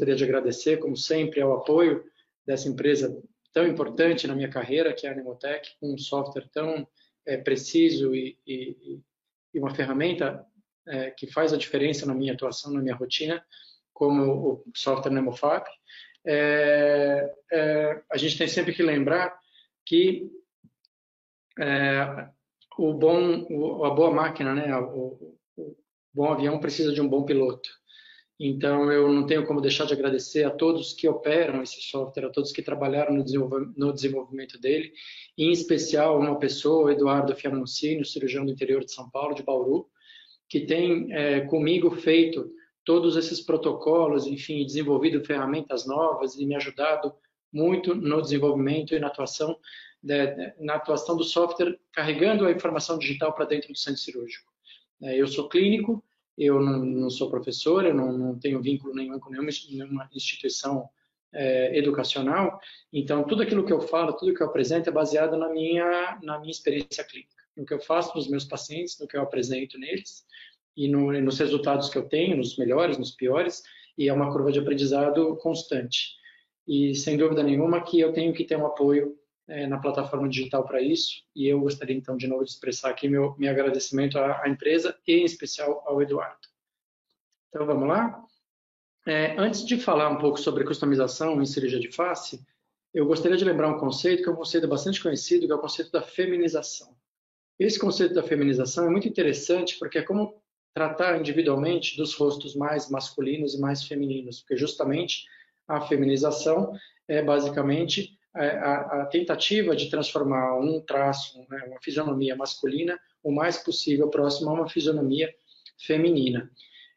gostaria de agradecer, como sempre, ao apoio dessa empresa tão importante na minha carreira, que é a Nemotec, um software tão é, preciso e, e, e, uma ferramenta é, que faz a diferença na minha atuação, na minha rotina, como o software Nemofab. É, é, a gente tem sempre que lembrar que é, o bom, a boa máquina, né, o, o bom avião precisa de um bom piloto. Então, eu não tenho como deixar de agradecer a todos que operam esse software, a todos que trabalharam no, desenvolvimento, dele, em especial uma pessoa, Eduardo Fiamoncini, cirurgião do interior de São Paulo, de Bauru, que tem é, comigo feito todos esses protocolos, enfim, desenvolvido ferramentas novas e me ajudado muito no desenvolvimento e na atuação, de, na atuação do software, carregando a informação digital para dentro do centro cirúrgico. É, eu sou clínico, eu não, não sou professor, eu não, não, tenho vínculo nenhum com nenhuma, nenhuma instituição é, educacional, então tudo aquilo que eu falo, tudo que eu apresento é baseado na minha, na minha experiência clínica, no que eu faço nos meus pacientes, no que eu apresento neles e, no, e nos resultados que eu tenho, nos melhores, nos piores, e é uma curva de aprendizado constante. E sem dúvida nenhuma que eu tenho que ter um apoio é, na plataforma digital para isso, e eu gostaria então de novo de expressar aqui meu, meu agradecimento à, à empresa e em especial ao Eduardo. Então vamos lá? É, antes de falar um pouco sobre customização em cirurgia de face, eu gostaria de lembrar um conceito que é um conceito bastante conhecido, que é o conceito da feminização. Esse conceito da feminização é muito interessante porque é como tratar individualmente dos rostos mais masculinos e mais femininos, porque justamente a feminização é basicamente a, a, tentativa de transformar um traço, né, uma fisionomia masculina, o mais possível próximo a uma fisionomia feminina.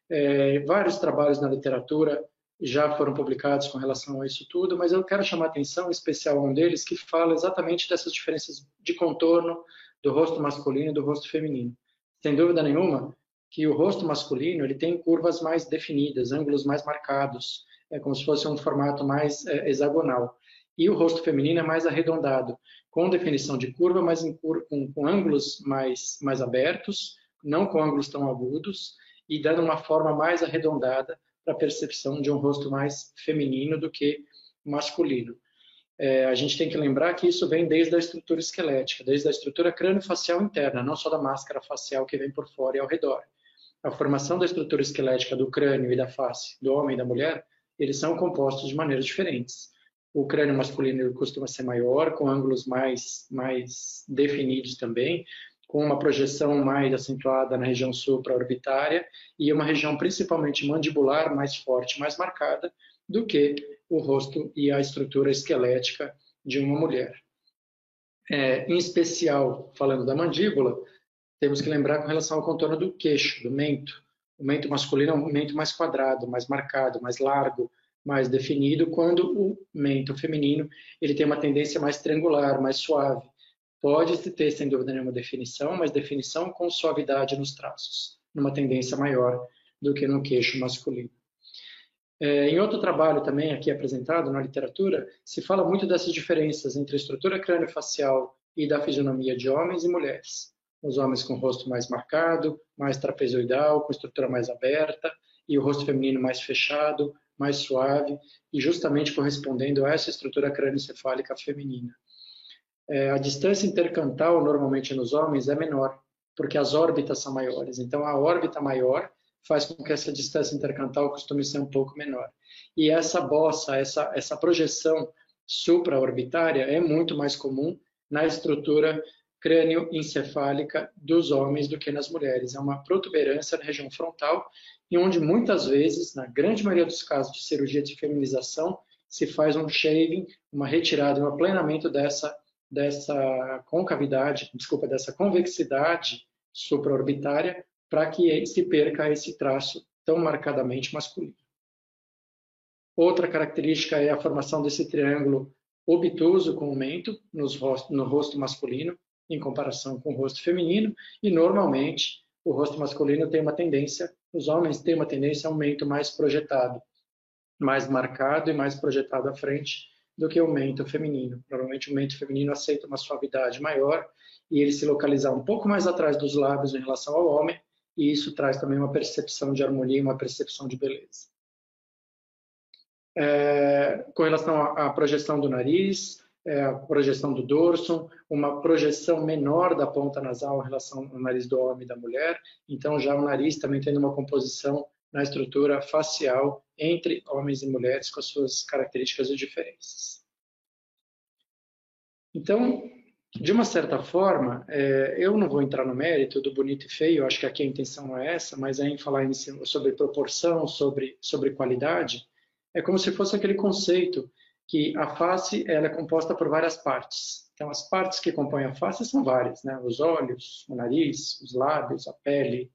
É, vários trabalhos na literatura já foram publicados com relação a isso tudo, mas eu quero chamar atenção especial a um deles que fala exatamente dessas diferenças de contorno do rosto masculino e do rosto feminino. Sem dúvida nenhuma que o rosto masculino ele tem curvas mais definidas, ângulos mais marcados, é como se fosse um formato mais é, hexagonal e o rosto feminino é mais arredondado, com definição de curva, mas com, com ângulos mais, mais abertos, não com ângulos tão agudos, e dando uma forma mais arredondada para a percepção de um rosto mais feminino do que masculino. É, a gente tem que lembrar que isso vem desde a estrutura esquelética, desde a estrutura crânio-facial interna, não só da máscara facial que vem por fora e ao redor. A formação da estrutura esquelética do crânio e da face do homem e da mulher, eles são compostos de maneiras diferentes. O crânio masculino costuma ser maior, com ângulos mais, mais definidos também, com uma projeção mais acentuada na região supraorbitária e uma região principalmente mandibular mais forte, mais marcada do que o rosto e a estrutura esquelética de uma mulher. É, em especial, falando da mandíbula, temos que lembrar com relação ao contorno do queixo, do mento. O mento masculino é um mento mais quadrado, mais marcado, mais largo, mais definido, quando o mento feminino ele tem uma tendência mais triangular, mais suave. Pode-se ter, sem dúvida nenhuma, definição, mas definição com suavidade nos traços, numa tendência maior do que no queixo masculino. É, em outro trabalho também aqui apresentado na literatura, se fala muito dessas diferenças entre a estrutura crânio-facial e da fisionomia de homens e mulheres. Os homens com o rosto mais marcado, mais trapezoidal, com estrutura mais aberta, e o rosto feminino mais fechado, mais suave e justamente correspondendo a essa estrutura crânioencefálica feminina. É, a distância intercantal, normalmente nos homens, é menor, porque as órbitas são maiores. Então, a órbita maior faz com que essa distância intercantal costume ser um pouco menor. E essa bossa, essa, essa projeção supraorbitária é muito mais comum na estrutura crânioencefálica dos homens do que nas mulheres. É uma protuberância na região frontal e onde muitas vezes, na grande maioria dos casos de cirurgia de feminização, se faz um shaving, uma retirada, um aplanamento dessa, dessa concavidade, desculpa, dessa convexidade supraorbitária, para que se perca esse traço tão marcadamente masculino. Outra característica é a formação desse triângulo obtuso com o mento no rosto masculino, em comparação com o rosto feminino, e normalmente o rosto masculino tem uma tendência, os homens têm uma tendência a um mento mais projetado, mais marcado e mais projetado à frente do que o mento feminino. Normalmente o mento feminino aceita uma suavidade maior e ele se localizar um pouco mais atrás dos lábios em relação ao homem, e isso traz também uma percepção de harmonia uma percepção de beleza. é, com relação à, projeção do nariz, é, a projeção do dorso, uma projeção menor da ponta nasal em relação ao nariz do homem e da mulher. Então, já o nariz também tendo uma composição na estrutura facial entre homens e mulheres com as suas características e diferenças. Então, de uma certa forma, é, eu não vou entrar no mérito do bonito e feio, acho que aqui a intenção não é essa, mas em falar sobre proporção, sobre, sobre qualidade, é como se fosse aquele conceito que a face ela é composta por várias partes. Então, as partes que compõem a face são várias, né? Os olhos, o nariz, os lábios, a pele,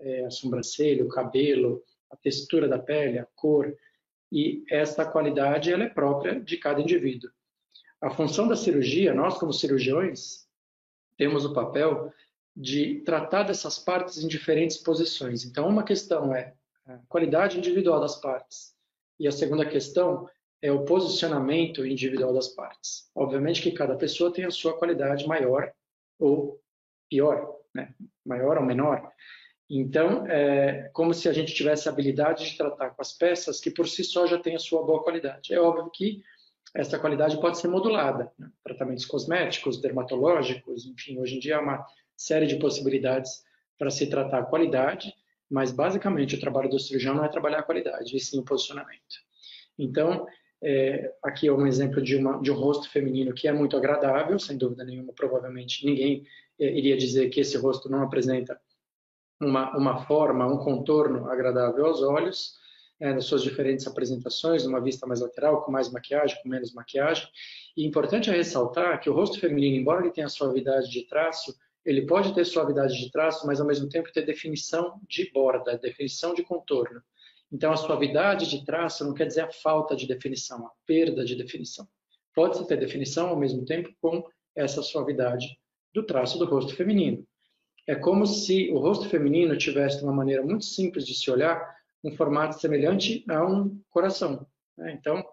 é, a sobrancelha, o cabelo, a textura da pele, a cor. E essa qualidade ela é própria de cada indivíduo. A função da cirurgia, nós como cirurgiões, temos o papel de tratar dessas partes em diferentes posições. Então, uma questão é a qualidade individual das partes. E a segunda questão é o posicionamento individual das partes. Obviamente que cada pessoa tem a sua qualidade maior ou pior, né? maior ou menor. Então, é como se a gente tivesse a habilidade de tratar com as peças que por si só já têm a sua boa qualidade. É óbvio que essa qualidade pode ser modulada. Né? Tratamentos cosméticos, dermatológicos, enfim, hoje em dia há uma série de possibilidades para se tratar a qualidade, mas basicamente o trabalho do cirurgião não é trabalhar a qualidade, e sim o posicionamento. Então, é, aqui é um exemplo de, uma, de, um rosto feminino que é muito agradável, sem dúvida nenhuma, provavelmente ninguém é, iria dizer que esse rosto não apresenta uma, uma forma, um contorno agradável aos olhos, é, nas suas diferentes apresentações, uma vista mais lateral, com mais maquiagem, com menos maquiagem. E importante é ressaltar que o rosto feminino, embora ele tenha suavidade de traço, ele pode ter suavidade de traço, mas ao mesmo tempo ter definição de borda, definição de contorno. Então, a suavidade de traço não quer dizer a falta de definição, a perda de definição. Pode-se ter definição ao mesmo tempo com essa suavidade do traço do rosto feminino. É como se o rosto feminino tivesse uma maneira muito simples de se olhar, um formato semelhante a um coração. Né? Então,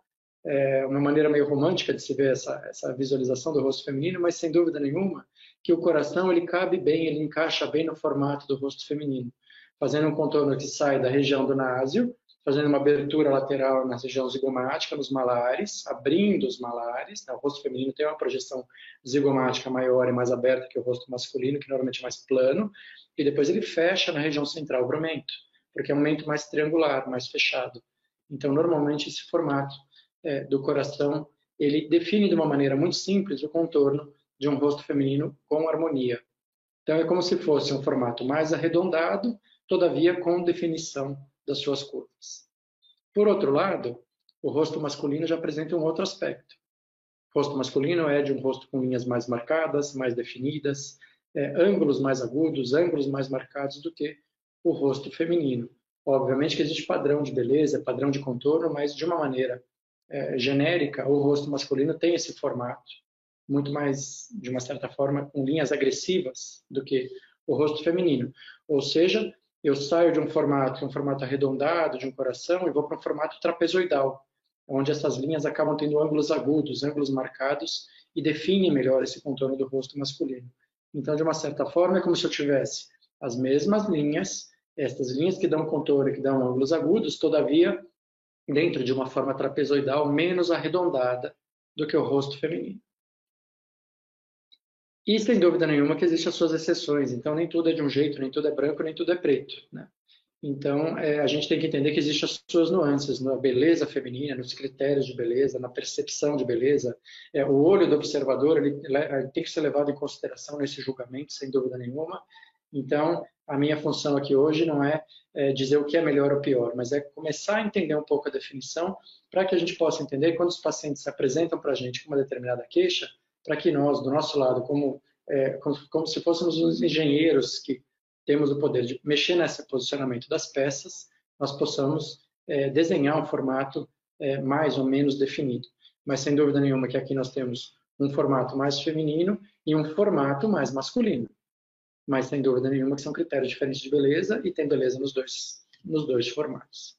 é uma maneira meio romântica de se ver essa, essa visualização do rosto feminino, mas sem dúvida nenhuma que o coração ele cabe bem, ele encaixa bem no formato do rosto feminino fazendo um contorno que sai da região do násio, fazendo uma abertura lateral na região zigomática, nos malares, abrindo os malares. Né? O rosto feminino tem uma projeção zigomática maior e mais aberta que o rosto masculino, que normalmente é mais plano, e depois ele fecha na região central o mento, porque é um mento mais triangular, mais fechado. Então, normalmente, esse formato é, do coração, ele define de uma maneira muito simples o contorno de um rosto feminino com harmonia. Então, é como se fosse um formato mais arredondado, todavia com definição das suas curvas. Por outro lado, o rosto masculino já apresenta um outro aspecto. O rosto masculino é de um rosto com linhas mais marcadas, mais definidas, é, ângulos mais agudos, ângulos mais marcados do que o rosto feminino. Obviamente que existe padrão de beleza, padrão de contorno, mas de uma maneira é, genérica, o rosto masculino tem esse formato, muito mais, de uma certa forma, com linhas agressivas do que o rosto feminino. Ou seja, eu saio de um formato, um formato arredondado, de um coração, e vou para um formato trapezoidal, onde essas linhas acabam tendo ângulos agudos, ângulos marcados, e definem melhor esse contorno do rosto masculino. Então, de uma certa forma, é como se eu tivesse as mesmas linhas, estas linhas que dão contorno, que dão ângulos agudos, todavia, dentro de uma forma trapezoidal menos arredondada do que o rosto feminino. E sem dúvida nenhuma que existem as suas exceções. Então, nem tudo é de um jeito, nem tudo é branco, nem tudo é preto. Né? Então, é, a gente tem que entender que existem as suas nuances na beleza feminina, nos critérios de beleza, na percepção de beleza. É, o olho do observador ele, ele tem que ser levado em consideração nesse julgamento, sem dúvida nenhuma. Então, a minha função aqui hoje não é, é, dizer o que é melhor ou pior, mas é começar a entender um pouco a definição para que a gente possa entender quando os pacientes se apresentam para a gente com uma determinada queixa, para que nós, do nosso lado, como, é, como, como, se fôssemos os engenheiros que temos o poder de mexer nesse posicionamento das peças, nós possamos é, desenhar um formato é, mais ou menos definido. Mas sem dúvida nenhuma que aqui nós temos um formato mais feminino e um formato mais masculino. Mas sem dúvida nenhuma que são critérios diferentes de beleza e tem beleza nos dois, nos dois formatos.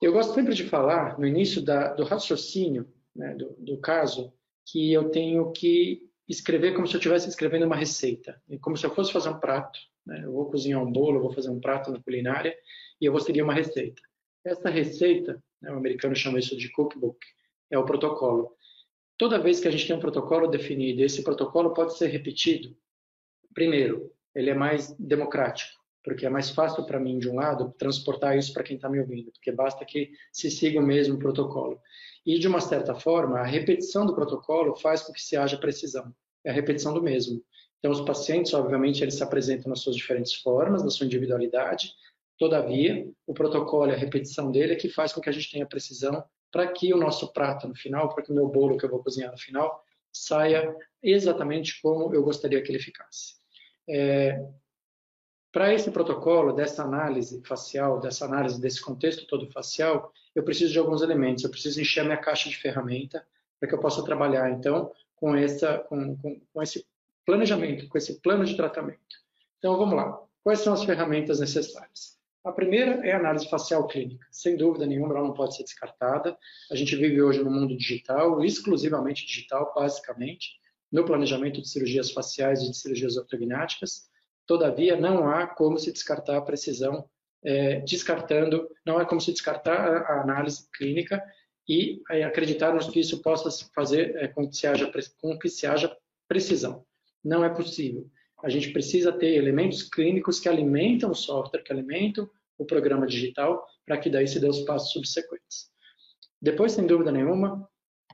Eu gosto sempre de falar, no início da, do raciocínio, né, do, do caso, que eu tenho que escrever como se eu estivesse escrevendo uma receita, como se eu fosse fazer um prato. Né? Eu vou cozinhar um bolo, vou fazer um prato na culinária e eu vou seguir uma receita. Essa receita, né, o americano chama isso de cookbook, é o protocolo. Toda vez que a gente tem um protocolo definido, esse protocolo pode ser repetido, primeiro, ele é mais democrático, porque é mais fácil para mim, de um lado, transportar isso para quem está me ouvindo, porque basta que se siga o mesmo protocolo. E, de uma certa forma, a repetição do protocolo faz com que se haja precisão. É a repetição do mesmo. Então, os pacientes, obviamente, eles se apresentam nas suas diferentes formas, na sua individualidade. Todavia, o protocolo e a repetição dele é que faz com que a gente tenha precisão para que o nosso prato no final, para que o meu bolo que eu vou cozinhar no final, saia exatamente como eu gostaria que ele ficasse. É, para esse protocolo, dessa análise facial, dessa análise desse contexto todo facial, eu preciso de alguns elementos. Eu preciso encher a minha caixa de ferramenta para que eu possa trabalhar, então, com, essa, com, com, com esse planejamento, com esse plano de tratamento. Então, vamos lá. Quais são as ferramentas necessárias? A primeira é a análise facial clínica. Sem dúvida nenhuma, ela não pode ser descartada. A gente vive hoje no mundo digital, exclusivamente digital, basicamente, no planejamento de cirurgias faciais e de cirurgias ortognáticas. Todavia, não há como se descartar a precisão, é, descartando, não há como se descartar a análise clínica e é, acreditarmos que isso possa fazer é, com, que se haja, com que se haja precisão. Não é possível a gente precisa ter elementos clínicos que alimentam o software, que alimentam o programa digital, para que daí se dê os passos subsequentes. Depois, sem dúvida nenhuma,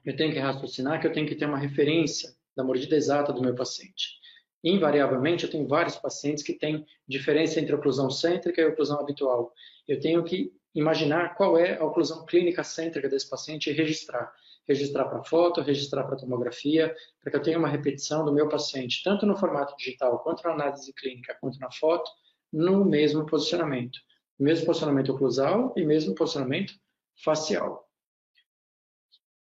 eu tenho que raciocinar que eu tenho que ter uma referência da mordida exata do meu paciente. Invariavelmente, eu tenho vários pacientes que têm diferença entre oclusão cêntrica e oclusão habitual. Eu tenho que imaginar qual é a oclusão clínica cêntrica desse paciente e registrar registrar para foto, registrar para tomografia, para que eu tenha uma repetição do meu paciente, tanto no formato digital, quanto na análise clínica, quanto na foto, no mesmo posicionamento. Mesmo posicionamento oclusal e mesmo posicionamento facial.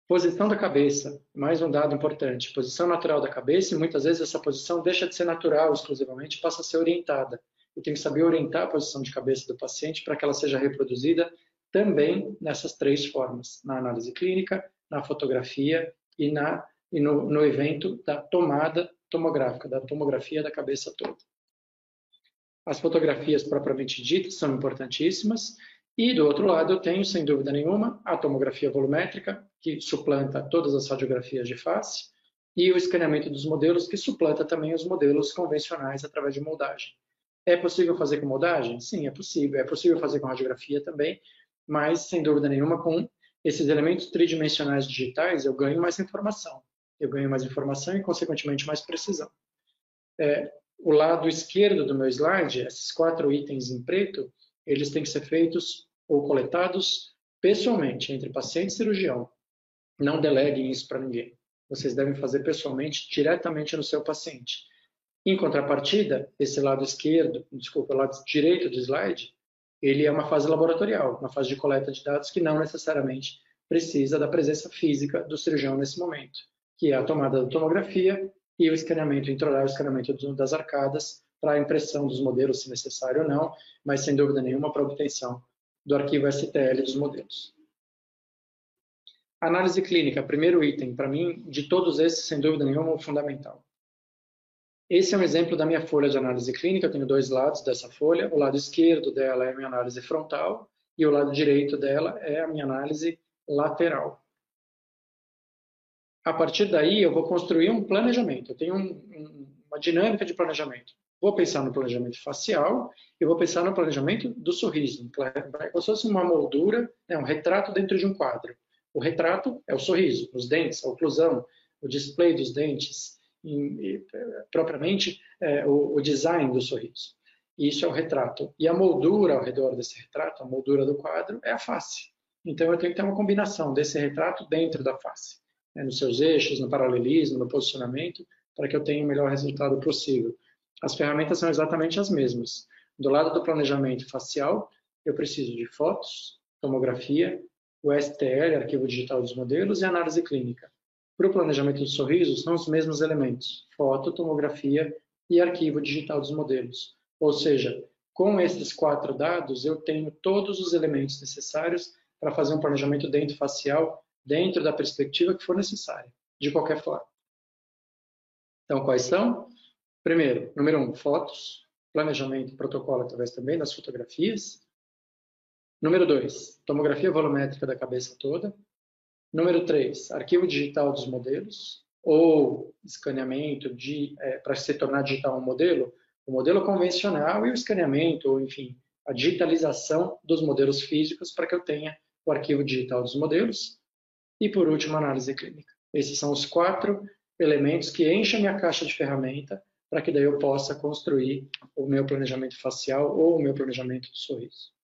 Posição da cabeça, mais um dado importante. Posição natural da cabeça, e muitas vezes essa posição deixa de ser natural exclusivamente, passa a ser orientada. Eu tenho que saber orientar a posição de cabeça do paciente para que ela seja reproduzida também nessas três formas, na análise clínica, na fotografia e, na, e no, no evento da tomada tomográfica, da tomografia da cabeça toda. As fotografias propriamente ditas são importantíssimas e, do outro lado, eu tenho, sem dúvida nenhuma, a tomografia volumétrica, que suplanta todas as radiografias de face, e o escaneamento dos modelos, que suplanta também os modelos convencionais através de moldagem. É possível fazer com moldagem? Sim, é possível. É possível fazer com radiografia também, mas, sem dúvida nenhuma, com esses elementos tridimensionais digitais, eu ganho mais informação. Eu ganho mais informação e, consequentemente, mais precisão. É, o lado esquerdo do meu slide, esses quatro itens em preto, eles têm que ser feitos ou coletados pessoalmente, entre paciente e cirurgião. Não deleguem isso para ninguém. Vocês devem fazer pessoalmente, diretamente no seu paciente. Em contrapartida, esse lado esquerdo, desculpa, o lado direito do slide, ele é uma fase laboratorial, uma fase de coleta de dados que não necessariamente precisa da presença física do cirurgião nesse momento, que é a tomada da tomografia e o escaneamento intraoral, o escaneamento das arcadas para a impressão dos modelos, se necessário ou não, mas sem dúvida nenhuma para obtenção do arquivo STL dos modelos. Análise clínica, primeiro item, para mim, de todos esses, sem dúvida nenhuma, o fundamental. Esse é um exemplo da minha folha de análise clínica. Eu tenho dois lados dessa folha. O lado esquerdo dela é a minha análise frontal e o lado direito dela é a minha análise lateral. A partir daí, eu vou construir um planejamento. Eu tenho um, um, uma dinâmica de planejamento. Vou pensar no planejamento facial e vou pensar no planejamento do sorriso. É como se fosse uma moldura, né, um retrato dentro de um quadro. O retrato é o sorriso, os dentes, a oclusão, o display dos dentes, em, propriamente é, o, o, design do sorriso. Isso é o retrato. E a moldura ao redor desse retrato, a moldura do quadro, é a face. Então eu tenho que ter uma combinação desse retrato dentro da face, né, nos seus eixos, no paralelismo, no posicionamento, para que eu tenha o melhor resultado possível. As ferramentas são exatamente as mesmas. Do lado do planejamento facial, eu preciso de fotos, tomografia, o STL, arquivo digital dos modelos, e análise clínica. Para o planejamento do sorriso, são os mesmos elementos: foto, tomografia e arquivo digital dos modelos. Ou seja, com esses quatro dados, eu tenho todos os elementos necessários para fazer um planejamento dentro facial, dentro da perspectiva que for necessária, de qualquer forma. Então, quais são? Primeiro, número um, fotos, planejamento e protocolo através também das fotografias. Número 2, tomografia volumétrica da cabeça toda. Número 3, arquivo digital dos modelos ou escaneamento é, para se tornar digital um modelo, o modelo convencional e o escaneamento, ou enfim, a digitalização dos modelos físicos para que eu tenha o arquivo digital dos modelos. E por último, análise clínica. Esses são os quatro elementos que enchem a minha caixa de ferramenta para que daí eu possa construir o meu planejamento facial ou o meu planejamento do sorriso.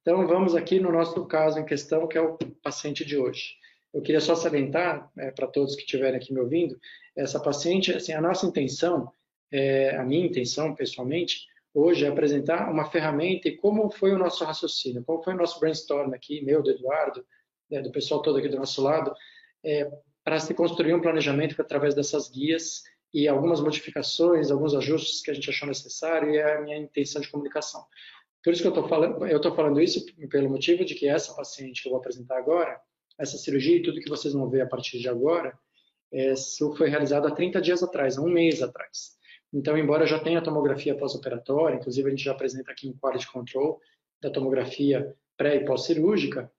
Então, vamos aqui no nosso caso em questão, que é o paciente de hoje. Eu queria só salientar, é, para todos que estiverem aqui me ouvindo, essa paciente, assim, a nossa intenção, é, a minha intenção, pessoalmente, hoje é apresentar uma ferramenta e como foi o nosso raciocínio, como foi o nosso brainstorm aqui, meu, do Eduardo, né, do pessoal todo aqui do nosso lado, é, para se construir um planejamento através dessas guias e algumas modificações, alguns ajustes que a gente achou necessário e é a minha intenção de comunicação. Por isso que eu estou falando, eu estou falando isso pelo motivo de que essa paciente que eu vou apresentar agora, essa cirurgia e tudo que vocês vão ver a partir de agora, isso foi realizado há 30 dias atrás, há um mês atrás. Então, embora já tenha tomografia pós-operatória, inclusive a gente já apresenta aqui um quality control da tomografia pré e pós-cirúrgica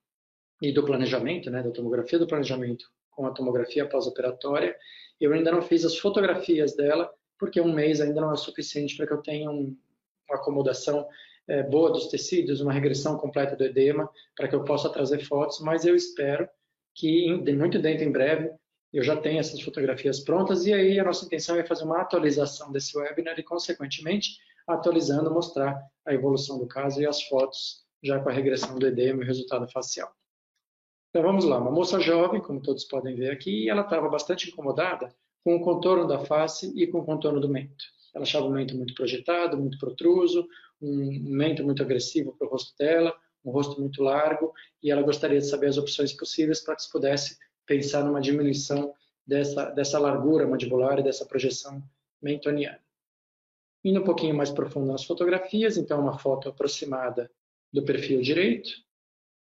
e do planejamento, né, da tomografia do planejamento com a tomografia pós-operatória, eu ainda não fiz as fotografias dela, porque um mês ainda não é suficiente para que eu tenha um, uma acomodação é, boa dos tecidos, uma regressão completa do edema, para que eu possa trazer fotos, mas eu espero que muito dentro em breve eu já tenha essas fotografias prontas e aí a nossa intenção é fazer uma atualização desse webinar e, consequentemente, atualizando, mostrar a evolução do caso e as fotos já com a regressão do edema e o resultado facial. Então vamos lá, uma moça jovem, como todos podem ver aqui, ela estava bastante incomodada com o contorno da face e com o contorno do mento. Ela achava o mento muito projetado, muito protruso, um mento muito agressivo para o rosto dela, um rosto muito largo, e ela gostaria de saber as opções possíveis para que se pudesse pensar numa diminuição dessa, dessa largura mandibular e dessa projeção mentoniana. Indo um pouquinho mais profundo nas fotografias, então uma foto aproximada do perfil direito.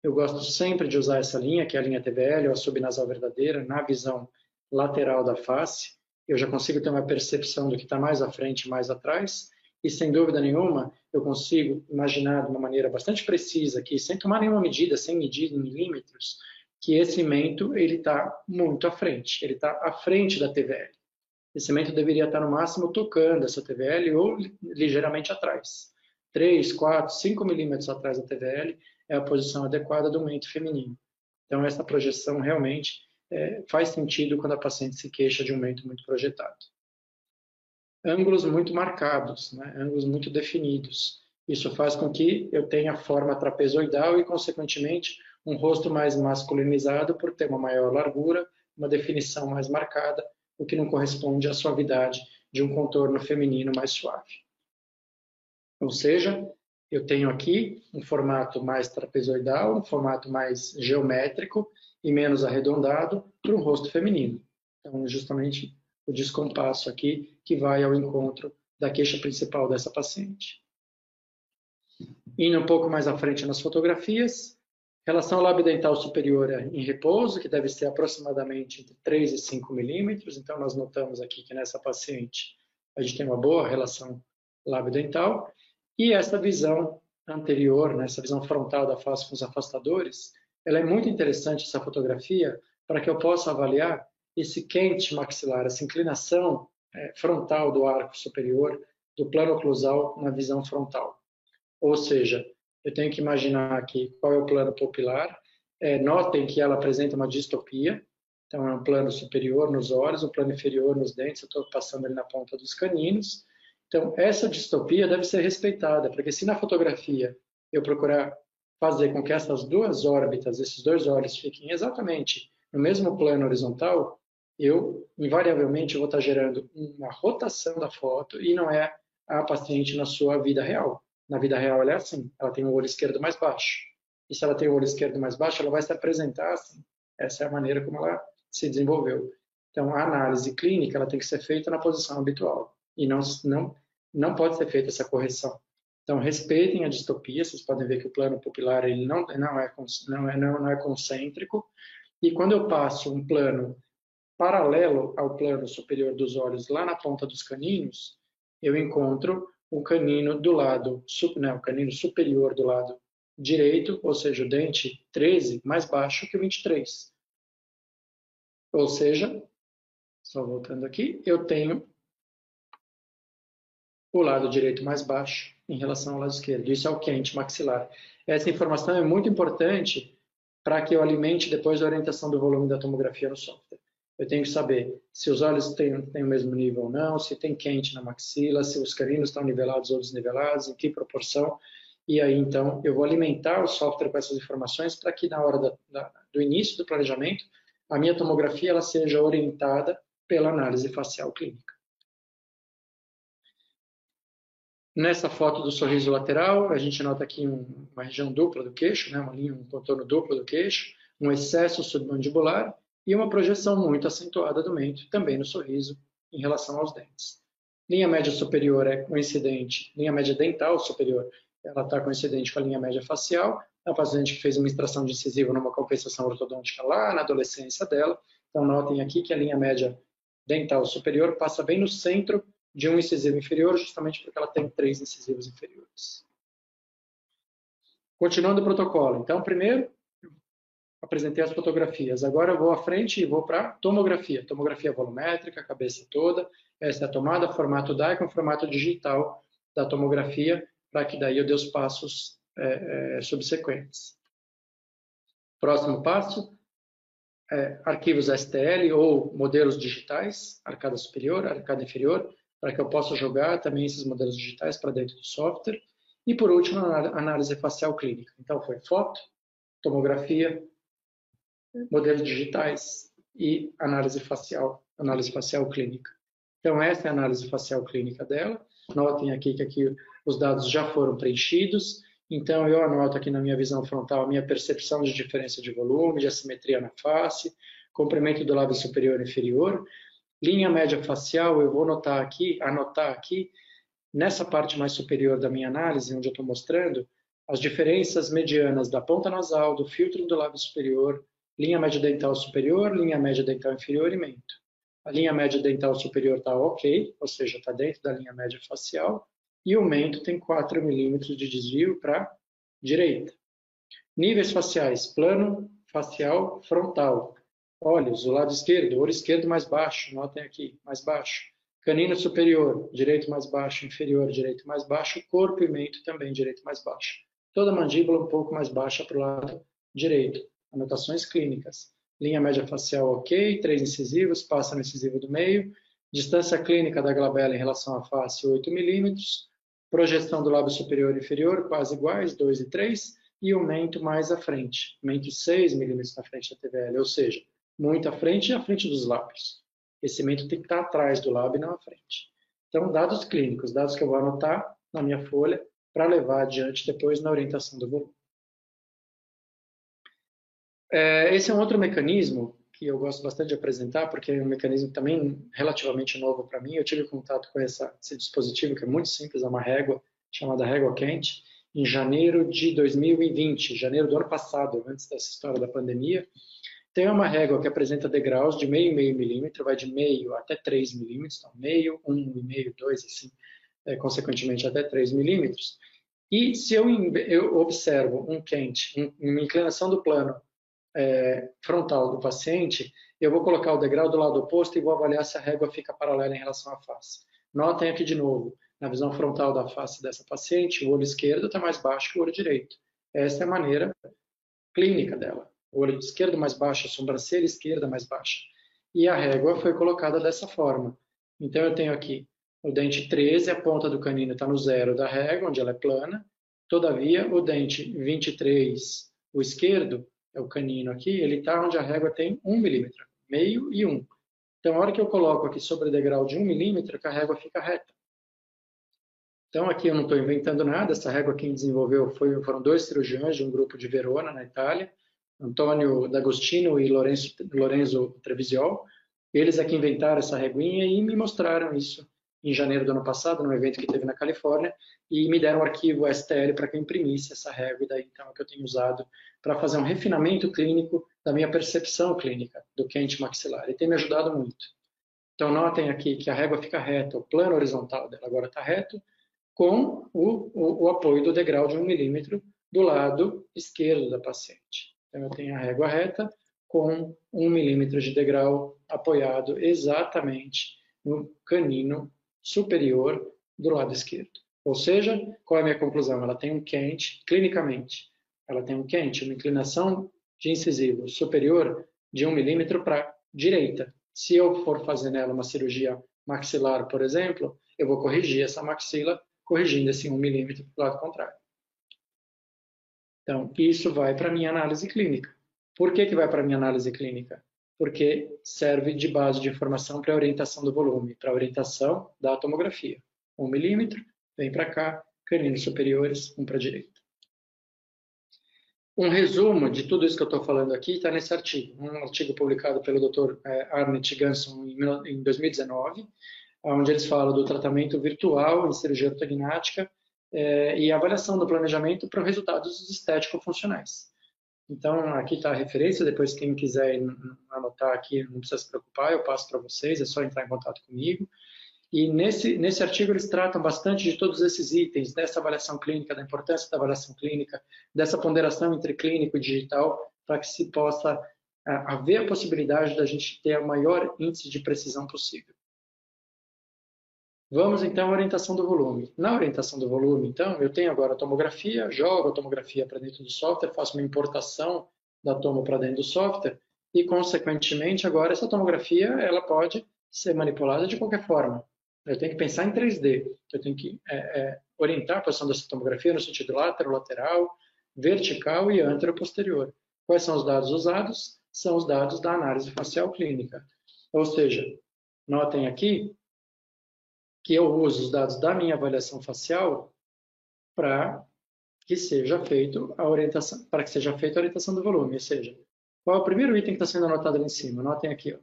Eu gosto sempre de usar essa linha, que é a linha TVL, ou a subnasal verdadeira, na visão lateral da face. Eu já consigo ter uma percepção do que está mais à frente e mais atrás. E sem dúvida nenhuma, eu consigo imaginar de uma maneira bastante precisa que, sem tomar nenhuma medida, sem medir em milímetros, que esse mento está muito à frente, ele está à frente da TVL. Esse mento deveria estar no máximo tocando essa TVL ou ligeiramente atrás. 3, 4, 5 milímetros atrás da TVL é a posição adequada do mento feminino. Então, essa projeção realmente é, faz sentido quando a paciente se queixa de um mento muito projetado. Ângulos muito marcados, né? ângulos muito definidos. Isso faz com que eu tenha forma trapezoidal e, consequentemente, um rosto mais masculinizado por ter uma maior largura, uma definição mais marcada, o que não corresponde à suavidade de um contorno feminino mais suave. Ou seja, eu tenho aqui um formato mais trapezoidal, um formato mais geométrico e menos arredondado para um rosto feminino. Então, justamente o descompasso aqui que vai ao encontro da queixa principal dessa paciente. Indo um pouco mais à frente nas fotografias, Relação lábio dental superior em repouso, que deve ser aproximadamente entre 3 e 5 milímetros. Então, nós notamos aqui que nessa paciente a gente tem uma boa relação lábio dental. E essa visão anterior, né, essa visão frontal da face com os afastadores, ela é muito interessante, essa fotografia, para que eu possa avaliar esse quente maxilar, essa inclinação é, frontal do arco superior do plano oclusal na visão frontal. Ou seja, eu tenho que imaginar aqui qual é o plano pupilar. É, notem que ela apresenta uma distopia, então é um plano superior nos olhos, um plano inferior nos dentes, eu estou passando ali na ponta dos caninos. Então, essa distopia deve ser respeitada, porque se na fotografia eu procurar fazer com que essas duas órbitas, esses dois olhos fiquem exatamente no mesmo plano horizontal, eu invariavelmente vou estar gerando uma rotação da foto e não é a paciente na sua vida real. Na vida real ela é assim, ela tem o olho esquerdo mais baixo. E se ela tem o olho esquerdo mais baixo, ela vai se apresentar assim. Essa é a maneira como ela se desenvolveu. Então, a análise clínica ela tem que ser feita na posição habitual e não não não pode ser feita essa correção. Então, respeitem a distopia. Vocês podem ver que o plano pupilar ele não não é não é não, não é concêntrico. E quando eu passo um plano paralelo ao plano superior dos olhos lá na ponta dos caninos, eu encontro o canino do lado, né, o canino superior do lado direito, ou seja, o dente 13 mais baixo que o 23. Ou seja, só voltando aqui, eu tenho o lado direito mais baixo em relação ao lado esquerdo. Isso é o quente maxilar. Essa informação é muito importante para que eu alimente depois a orientação do volume da tomografia no software. Eu tenho que saber se os olhos têm, têm o mesmo nível ou não, se tem quente na maxila, se os caninos estão nivelados ou desnivelados, em que proporção. E aí, então, eu vou alimentar o software com essas informações para que na hora da, da, do início do planejamento, a minha tomografia ela seja orientada pela análise facial clínica. Nessa foto do sorriso lateral, a gente nota aqui um, uma região dupla do queixo, né, uma linha, um contorno duplo do queixo, um excesso submandibular e uma projeção muito acentuada do mento, também no sorriso, em relação aos dentes. Linha média superior é coincidente, linha média dental superior, ela está coincidente com a linha média facial, a paciente que fez uma extração de incisivo numa compensação ortodôntica lá na adolescência dela. Então, notem aqui que a linha média dental superior passa bem no centro de um incisivo inferior, justamente porque ela tem três incisivos inferiores. Continuando o protocolo. Então, primeiro, apresentei as fotografias. Agora eu vou à frente e vou para tomografia. Tomografia volumétrica, cabeça toda. Essa é a tomada, formato DAI com formato digital da tomografia, para que daí eu dê os passos é, é, subsequentes. Próximo passo, é, arquivos STL ou modelos digitais, arcada superior, arcada inferior, para que eu possa jogar também esses modelos digitais para dentro do software. E por último, a análise facial clínica. Então foi foto, tomografia, modelos digitais e análise facial, análise facial clínica. Então essa é a análise facial clínica dela. Notem aqui que aqui os dados já foram preenchidos. Então eu anoto aqui na minha visão frontal a minha percepção de diferença de volume, de assimetria na face, comprimento do lábio superior e inferior, Linha média facial, eu vou anotar aqui, anotar aqui, nessa parte mais superior da minha análise, onde eu estou mostrando, as diferenças medianas da ponta nasal, do filtro do lábio superior, linha média dental superior, linha média dental inferior e mento. A linha média dental superior está ok, ou seja, está dentro da linha média facial, e o mento tem 4 milímetros de desvio para direita. Níveis faciais, plano facial frontal, Olhos, o lado esquerdo, olho esquerdo mais baixo, notem aqui, mais baixo. Canino superior, direito mais baixo, inferior, direito mais baixo. Corpo e mento também, direito mais baixo. Toda a mandíbula um pouco mais baixa para o lado direito. Anotações clínicas. Linha média facial ok, três incisivos, passa no incisivo do meio. Distância clínica da glabela em relação à face, 8 milímetros. Projeção do lábio superior e inferior, quase iguais, 2 e 3. E o mento mais à frente, mento 6 milímetros na frente da TVL, ou seja, muito à frente e à frente dos lábios. Esse mento tem que estar atrás do lábio e não à frente. Então, dados clínicos, dados que eu vou anotar na minha folha para levar adiante depois na orientação do volume. É, esse é um outro mecanismo que eu gosto bastante de apresentar, porque é um mecanismo também relativamente novo para mim. Eu tive contato com essa, esse dispositivo, que é muito simples, é uma régua chamada régua quente, em janeiro de 2020, janeiro do ano passado, antes dessa história da pandemia. Tem uma régua que apresenta degraus de meio e meio milímetro, vai de meio até 3 milímetros, então meio, um e meio, dois, assim, é, consequentemente até 3 milímetros. E se eu, eu, observo um quente, um, uma inclinação do plano é, frontal do paciente, eu vou colocar o degrau do lado oposto e vou avaliar se a régua fica paralela em relação à face. Notem aqui de novo, na visão frontal da face dessa paciente, o olho esquerdo está mais baixo que o olho direito. Essa é a maneira clínica dela olho esquerdo mais baixo, sobrancelha esquerda mais baixa. E a régua foi colocada dessa forma. Então eu tenho aqui o dente 13, a ponta do canino está no zero da régua, onde ela é plana. Todavia, o dente 23, o esquerdo, é o canino aqui, ele está onde a régua tem 1 milímetro, meio e 1. Então, a hora que eu coloco aqui sobre o degrau de 1 milímetro, a régua fica reta. Então, aqui eu não estou inventando nada, essa régua quem desenvolveu foi, foram dois cirurgiões de um grupo de Verona, na Itália, Antônio D'Agostino e Lorenzo, Lorenzo Trevisiol. Eles é que inventaram essa reguinha e me mostraram isso em janeiro do ano passado, num evento que teve na Califórnia, e me deram um arquivo STL para que eu imprimisse essa régua, e daí então é que eu tenho usado para fazer um refinamento clínico da minha percepção clínica do quente maxilar, e tem me ajudado muito. Então notem aqui que a régua fica reta, o plano horizontal dela agora está reto, com o, o, o, apoio do degrau de um milímetro do lado esquerdo da paciente. Então, eu tenho a régua reta com um milímetro de degrau apoiado exatamente no canino superior do lado esquerdo. Ou seja, qual é a minha conclusão? Ela tem um quente, clinicamente, ela tem um quente, uma inclinação de incisivo superior de um milímetro para direita. Se eu for fazer nela uma cirurgia maxilar, por exemplo, eu vou corrigir essa maxila corrigindo esse um milímetro para o lado contrário. Então, isso vai para a minha análise clínica. Por que, que vai para a minha análise clínica? Porque serve de base de informação para a orientação do volume, para a orientação da tomografia. Um milímetro, vem para cá, caninos superiores, um para a direita. Um resumo de tudo isso que eu estou falando aqui está nesse artigo, um artigo publicado pelo Dr. Eh, Arnett Ganson em 2019, onde eles falam do tratamento virtual em cirurgia ortognática é, e avaliação do planejamento para resultados estético-funcionais. Então, aqui está a referência, depois quem quiser anotar aqui, não precisa se preocupar, eu passo para vocês, é só entrar em contato comigo. E nesse, nesse artigo eles tratam bastante de todos esses itens, dessa avaliação clínica, da importância da avaliação clínica, dessa ponderação entre clínico e digital, para que se possa haver a possibilidade da gente ter o maior índice de precisão possível. Vamos então à orientação do volume. Na orientação do volume, então, eu tenho agora a tomografia, jogo a tomografia para dentro do software, faço uma importação da tomo para dentro do software e, consequentemente, agora essa tomografia ela pode ser manipulada de qualquer forma. Eu tenho que pensar em 3D, eu tenho que é, é, orientar a posição dessa tomografia no sentido lateral, vertical e antero-posterior. Quais são os dados usados? São os dados da análise facial clínica. Ou seja, notem aqui que eu uso os dados da minha avaliação facial para que seja feito a orientação, para que seja feita a orientação do volume, ou seja, qual é o primeiro item que está sendo anotado ali em cima? Notem aqui, ó,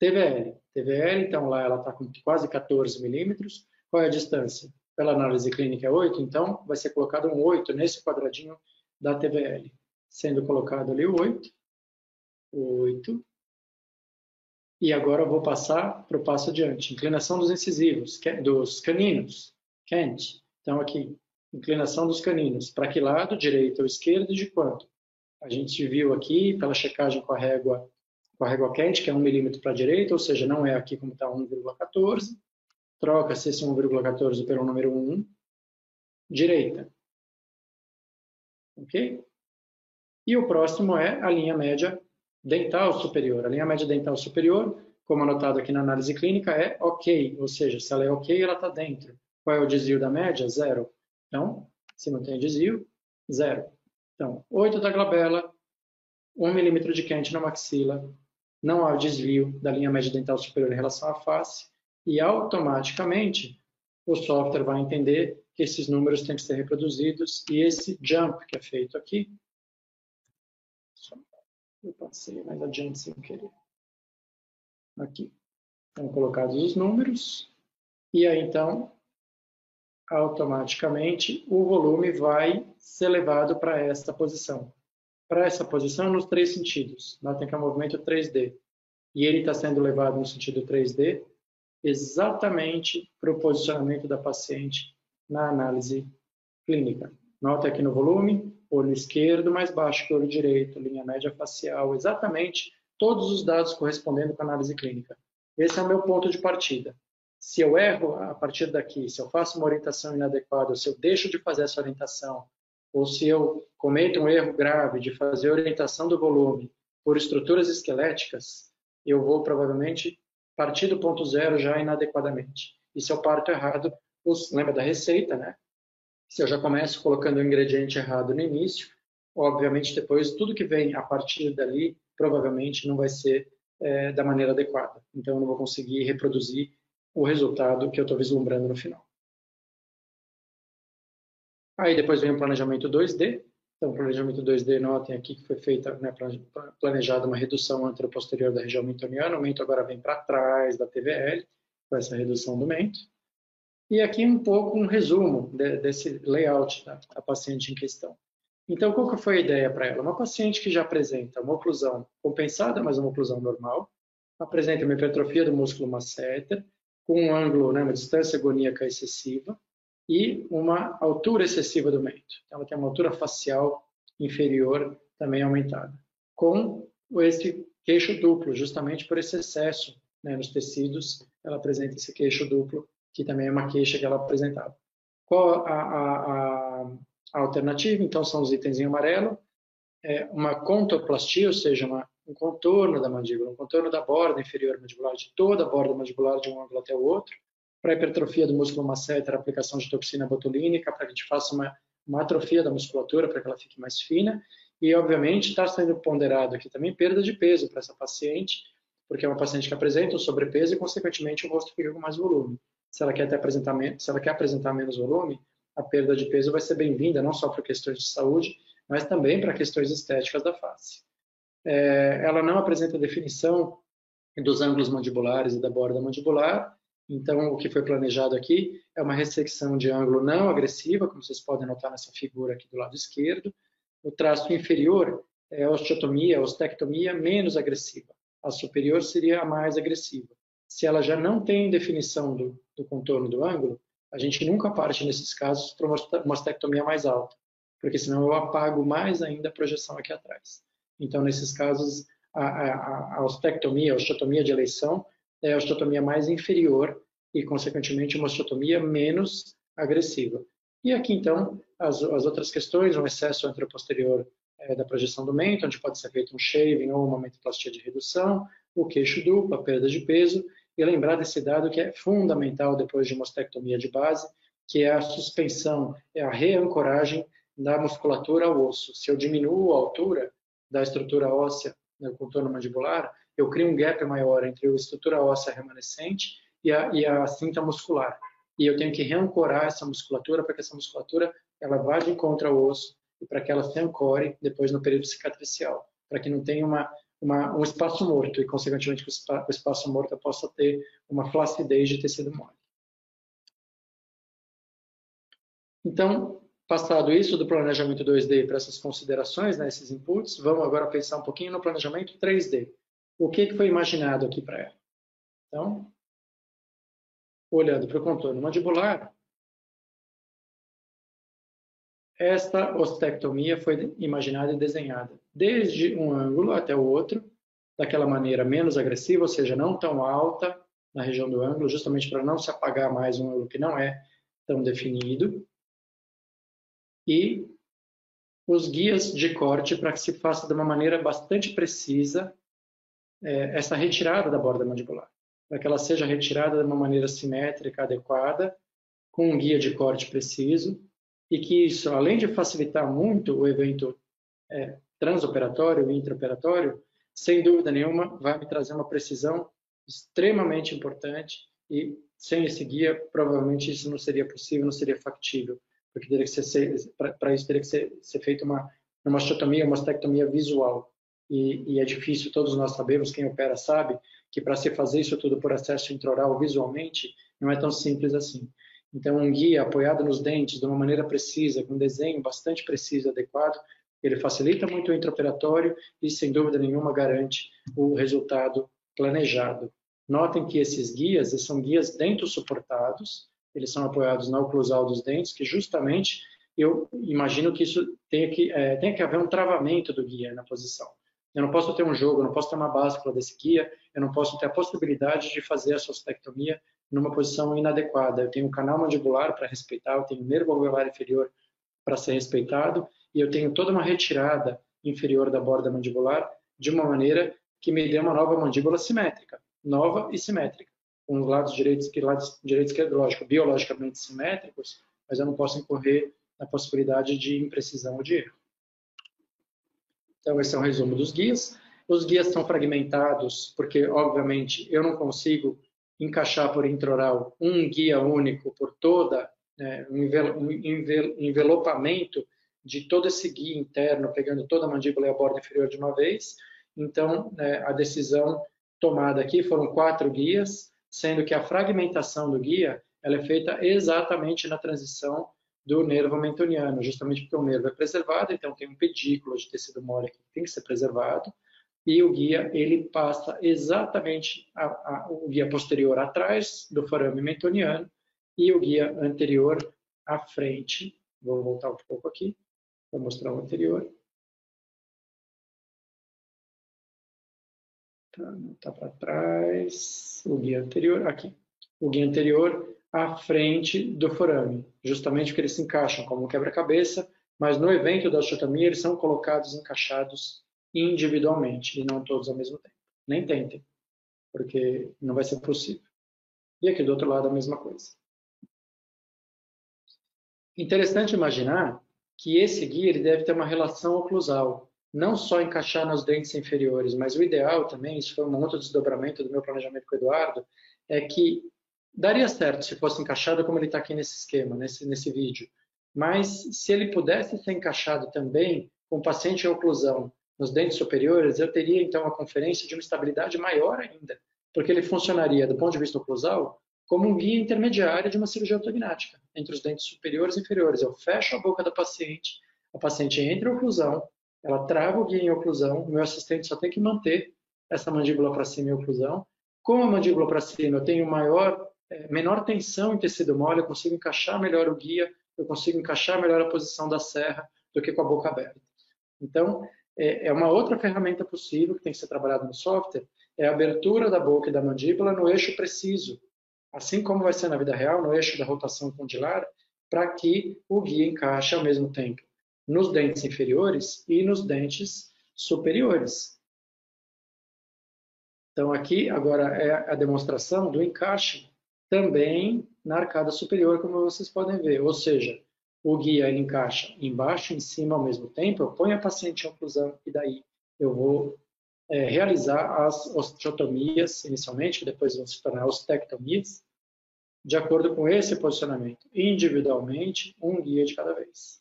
TVL. TVL, então lá ela está com quase 14 milímetros. Qual é a distância? Pela análise clínica é 8, então vai ser colocado um 8 nesse quadradinho da TVL. Sendo colocado ali o 8, 8, e agora eu vou passar para o passo adiante. Inclinação dos incisivos, dos caninos. Kent. Então, aqui, inclinação dos caninos. Para que lado? Direita ou esquerda? De quanto? A gente viu aqui, pela checagem com a régua, com a régua quente, que é 1 milímetro para a direita, ou seja, não é aqui como está 1,14. Troca-se esse 1,14 pelo número 1. Direita. Ok? E o próximo é a linha média dental superior. A linha média dental superior, como anotado aqui na análise clínica, é ok, ou seja, se ela é ok, ela está dentro. Qual é o desvio da média? Zero. Então, se não tem desvio, zero. Então, 8 da glabela, 1 milímetro de quente na maxila, não há desvio da linha média dental superior em relação à face, e automaticamente o software vai entender que esses números têm que ser reproduzidos, e esse jump que é feito aqui, eu passei mais adiante sem querer. Aqui. Estão colocados os números. E aí, então, automaticamente, o volume vai ser levado para esta posição. Para essa posição, nos três sentidos. Notem que é um movimento 3D. E ele está sendo levado no sentido 3D exatamente para o posicionamento da paciente na análise clínica. Nota aqui no volume, olho esquerdo mais baixo que o olho direito, linha média facial, exatamente todos os dados correspondendo com a análise clínica. Esse é o meu ponto de partida. Se eu erro a partir daqui, se eu faço uma orientação inadequada, se eu deixo de fazer essa orientação, ou se eu cometo um erro grave de fazer orientação do volume por estruturas esqueléticas, eu vou provavelmente partir do ponto zero já inadequadamente. E se eu parto errado, lembra da receita, né? Se eu já começo colocando o ingrediente errado no início, obviamente depois tudo que vem a partir dali provavelmente não vai ser é, da maneira adequada. Então eu não vou conseguir reproduzir o resultado que eu estou vislumbrando no final. Aí depois vem o planejamento 2D. Então, o planejamento 2D, notem aqui que foi feita, né, planejada uma redução anteroposterior da região mentoniana. O mento agora vem para trás da TVL, com essa redução do mento. E aqui um pouco um resumo de, desse layout da, paciente em questão. Então, qual que foi a ideia para ela? Uma paciente que já apresenta uma oclusão compensada, mas uma oclusão normal, apresenta uma hipertrofia do músculo masseter, com um ângulo, né, uma distância agoníaca excessiva, e uma altura excessiva do mento. Ela tem uma altura facial inferior também aumentada, com esse queixo duplo, justamente por esse excesso né, nos tecidos, ela apresenta esse queixo duplo, que também é uma queixa que ela apresentava. Qual a, a, a, alternativa? Então, são os itens em amarelo, é uma contoplastia, ou seja, uma, um contorno da mandíbula, um contorno da borda inferior mandibular, de toda a borda mandibular, de um ângulo até o outro, para hipertrofia do músculo masseter, aplicação de toxina botulínica, para que a gente faça uma, uma atrofia da musculatura, para que ela fique mais fina, e, obviamente, está sendo ponderado aqui também perda de peso para essa paciente, porque é uma paciente que apresenta um sobrepeso e, consequentemente, o rosto fica com mais volume. Se ela quer, ter apresentar, se ela quer apresentar menos volume, a perda de peso vai ser bem-vinda, não só por questões de saúde, mas também para questões estéticas da face. É, ela não apresenta definição dos ângulos mandibulares e da borda mandibular, então o que foi planejado aqui é uma ressecção de ângulo não agressiva, como vocês podem notar nessa figura aqui do lado esquerdo, o traço inferior é a osteotomia, a ostectomia menos agressiva. A superior seria a mais agressiva. Se ela já não tem definição do, do contorno do ângulo, a gente nunca parte nesses casos para uma ostectomia mais alta, porque senão eu apago mais ainda a projeção aqui atrás. Então, nesses casos, a, a, a ostectomia, a osteotomia de eleição, é a osteotomia mais inferior e, consequentemente, uma osteotomia menos agressiva. E aqui, então, as, as outras questões, um excesso anteroposterior é, da projeção do mento, onde pode ser feito um shaving ou uma mentoplastia de redução, o queixo duplo, a perda de peso, e lembrar desse dado que é fundamental depois de uma mastectomia de base, que é a suspensão, é a reancoragem da musculatura ao osso. Se eu diminuo a altura da estrutura óssea no contorno mandibular, eu crio um gap maior entre a estrutura óssea remanescente e a, e a cinta muscular e eu tenho que reancorar essa musculatura para que essa musculatura ela vá de encontro ao osso e para que ela se ancore depois no período cicatricial, para que não tenha uma, uma, um espaço morto e, consequentemente, que o espaço morto possa ter uma flacidez de tecido mole. Então, passado isso do planejamento 2D para essas considerações, né, esses inputs, vamos agora pensar um pouquinho no planejamento 3D. O que, que foi imaginado aqui para ela? Então, olhando para o contorno mandibular, esta ostectomia foi imaginada e desenhada desde um ângulo até o outro, daquela maneira menos agressiva, ou seja, não tão alta na região do ângulo, justamente para não se apagar mais um ângulo que não é tão definido. E os guias de corte para que se faça de uma maneira bastante precisa é, essa retirada da borda mandibular para que ela seja retirada de uma maneira simétrica, adequada, com um guia de corte preciso, e que isso, além de facilitar muito o evento é, transoperatório e intraoperatório, sem dúvida nenhuma, vai me trazer uma precisão extremamente importante e sem esse guia, provavelmente isso não seria possível, não seria factível, porque teria que ser, para isso teria que ser, ser feita uma, uma mastectomia, uma mastectomia visual, e, e é difícil, todos nós sabemos, quem opera sabe, que para se fazer isso tudo por acesso intraoral visualmente, não é tão simples assim. Então, um guia apoiado nos dentes de uma maneira precisa, com um desenho bastante preciso e adequado, ele facilita muito o intraoperatório e, sem dúvida nenhuma, garante o resultado planejado. Notem que esses guias são guias dentro suportados, eles são apoiados na oclusal dos dentes, que justamente eu imagino que isso tenha que, é, tenha que haver um travamento do guia na posição. Eu não posso ter um jogo, eu não posso ter uma báscula desse guia, eu não posso ter a possibilidade de fazer a sostectomia numa posição inadequada. Eu tenho o canal mandibular para respeitar, eu tenho o nervo alveolar inferior para ser respeitado e eu tenho toda uma retirada inferior da borda mandibular de uma maneira que me dê uma nova mandíbula simétrica, nova e simétrica, com os lados direitos e lados direitos que é lógico, biologicamente simétricos, mas eu não posso incorrer na possibilidade de imprecisão ou de erro. Então, esse é um resumo dos guias. Os guias são fragmentados, porque, obviamente, eu não consigo encaixar por intraoral um guia único por toda, né, um envelopamento de todo esse guia interno, pegando toda a mandíbula e a borda inferior de uma vez. Então, né, a decisão tomada aqui foram quatro guias, sendo que a fragmentação do guia ela é feita exatamente na transição do nervo mentoniano, justamente porque o nervo é preservado, então tem um pedículo de tecido mole que tem que ser preservado, e o guia ele passa exatamente a, a, o guia posterior atrás do forame mentoniano e o guia anterior à frente. Vou voltar um pouco aqui para mostrar o anterior. Tá, tá para trás. O guia anterior, aqui. O guia anterior à frente do forame, justamente porque eles se encaixam como um quebra-cabeça, mas no evento da osteotomia eles são colocados encaixados individualmente e não todos ao mesmo tempo. Nem tentem, porque não vai ser possível. E aqui do outro lado a mesma coisa. Interessante imaginar que esse guia ele deve ter uma relação oclusal, não só encaixar nos dentes inferiores, mas o ideal também, isso foi um outro desdobramento do meu planejamento com o Eduardo, é que daria certo se fosse encaixado como ele está aqui nesse esquema, nesse, nesse vídeo. Mas se ele pudesse ser encaixado também com paciente em oclusão nos dentes superiores, eu teria então a conferência de uma estabilidade maior ainda, porque ele funcionaria, do ponto de vista oclusal, como um guia intermediário de uma cirurgia ortognática entre os dentes superiores e inferiores. Eu fecho a boca da paciente, a paciente entra em oclusão, ela trava o guia em oclusão, o meu assistente só tem que manter essa mandíbula para cima em oclusão. Com a mandíbula para cima, eu tenho maior, é, menor tensão em tecido mole, eu consigo encaixar melhor o guia, eu consigo encaixar melhor a posição da serra do que com a boca aberta. Então, é, é uma outra ferramenta possível que tem que ser trabalhada no software, é a abertura da boca e da mandíbula no eixo preciso, assim como vai ser na vida real, no eixo da rotação condilar, para que o guia encaixe ao mesmo tempo nos dentes inferiores e nos dentes superiores. Então, aqui agora é a demonstração do encaixe também na arcada superior, como vocês podem ver. Ou seja, o guia ele encaixa embaixo e em cima ao mesem tempo, eu ponho a paciente em oclusão e daí eu vou é, realizar as osteotomias inicialmente, que depois vão se tornar ostectomias, de acordo com esse posicionamento, individualmente, um guia de cada vez.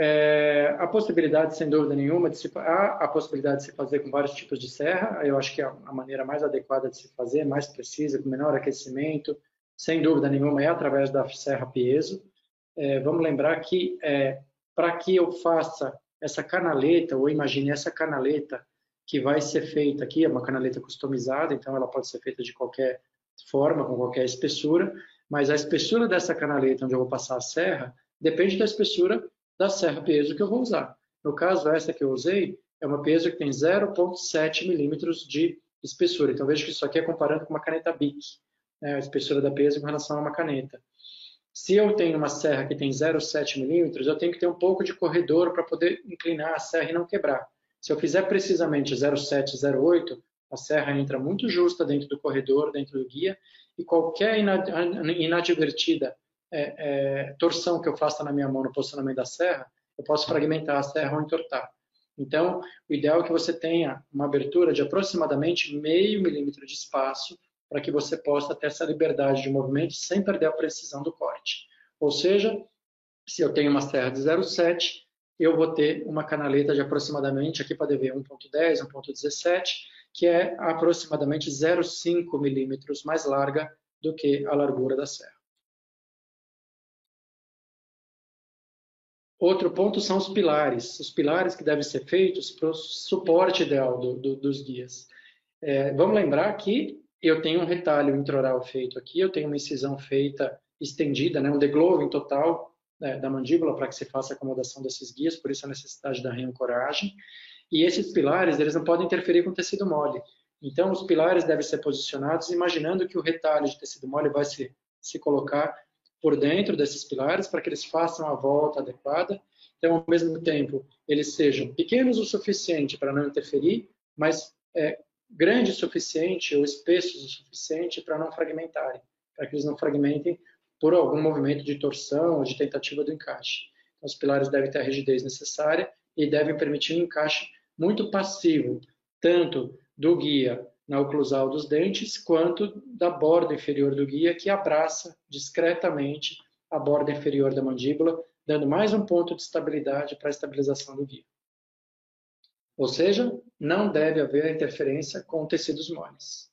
É, a possibilidade, sem dúvida nenhuma, de se, há a possibilidade de se fazer com vários tipos de serra. Eu acho que a, a maneira mais adequada de se fazer, mais precisa, com menor aquecimento, sem dúvida nenhuma, é através da serra piezo. É, vamos lembrar que é, para que eu faça essa canaleta, ou imagine essa canaleta que vai ser feita aqui, é uma canaleta customizada, então ela pode ser feita de qualquer forma, com qualquer espessura, mas a espessura dessa canaleta onde eu vou passar a serra depende da espessura da serra peso que eu vou usar. No caso, essa que eu usei é uma peso que tem 0,7 milímetros de espessura. Então, veja que isso aqui é comparando com uma caneta BIC, né, a espessura da peso com relação a uma caneta. Se eu tenho uma serra que tem 0,7 milímetros, eu tenho que ter um pouco de corredor para poder inclinar a serra e não quebrar. Se eu fizer precisamente 0,7, 0,8, a serra entra muito justa dentro do corredor, dentro do guia, e qualquer inadvertida é, é, torção que eu faça na minha mão no posicionamento da serra, eu posso fragmentar a serra ou entortar. Então, o ideal é que você tenha uma abertura de aproximadamente meio milímetro de espaço para que você possa ter essa liberdade de movimento sem perder a precisão do corte. Ou seja, se eu tenho uma serra de 0,7, eu vou ter uma canaleta de aproximadamente, aqui pode ver 1.10, 1.17, que é aproximadamente 0,5 milímetros mais larga do que a largura da serra. Outro ponto são os pilares, os pilares que devem ser feitos para o suporte ideal do, do, dos guias. É, vamos lembrar que eu tenho um retalho introral feito aqui, eu tenho uma incisão feita estendida, né, um degloving total né, da mandíbula para que se faça a acomodação desses guias, por isso a necessidade da reancoragem. E esses pilares, eles não podem interferir com o tecido mole. Então, os pilares devem ser posicionados imaginando que o retalho de tecido mole vai se, se colocar por dentro desses pilares para que eles façam a volta adequada. Então, ao mesmo tempo, eles sejam pequenos o suficiente para não interferir, mas é, grande o suficiente ou espessos o suficiente para não fragmentarem, para que eles não fragmentem por algum movimento de torção ou de tentativa do encaixe. Então, os pilares devem ter a rigidez necessária e devem permitir um encaixe muito passivo, tanto do guia na oclusal dos dentes, quanto da borda inferior do guia, que abraça discretamente a borda inferior da mandíbula, dando mais um ponto de estabilidade para a estabilização do guia. Ou seja, não deve haver interferência com tecidos moles.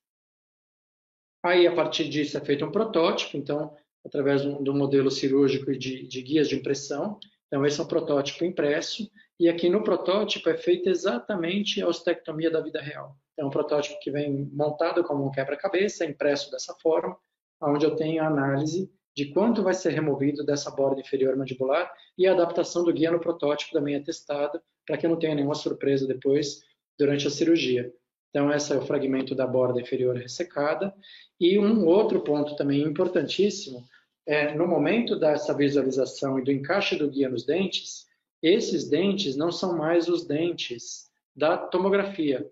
Aí, a partir disso, é feito um protótipo, então, através do modelo cirúrgico e de, de guias de impressão. Então, esse é um protótipo impresso, e aqui no protótipo é feita exatamente a ostectomia da vida real É um protótipo que vem montado como um quebra-cabeça, impresso dessa forma, onde eu tenho a análise de quanto vai ser removido dessa borda inferior mandibular e a adaptação do guia no protótipo também é testada, para que eu não tenha nenhuma surpresa depois durante a cirurgia. Então, esse é o fragmento da borda inferior ressecada. E um outro ponto também importantíssimo é, no momento dessa visualização e do encaixe do guia nos dentes, esses dentes não são mais os dentes da tomografia.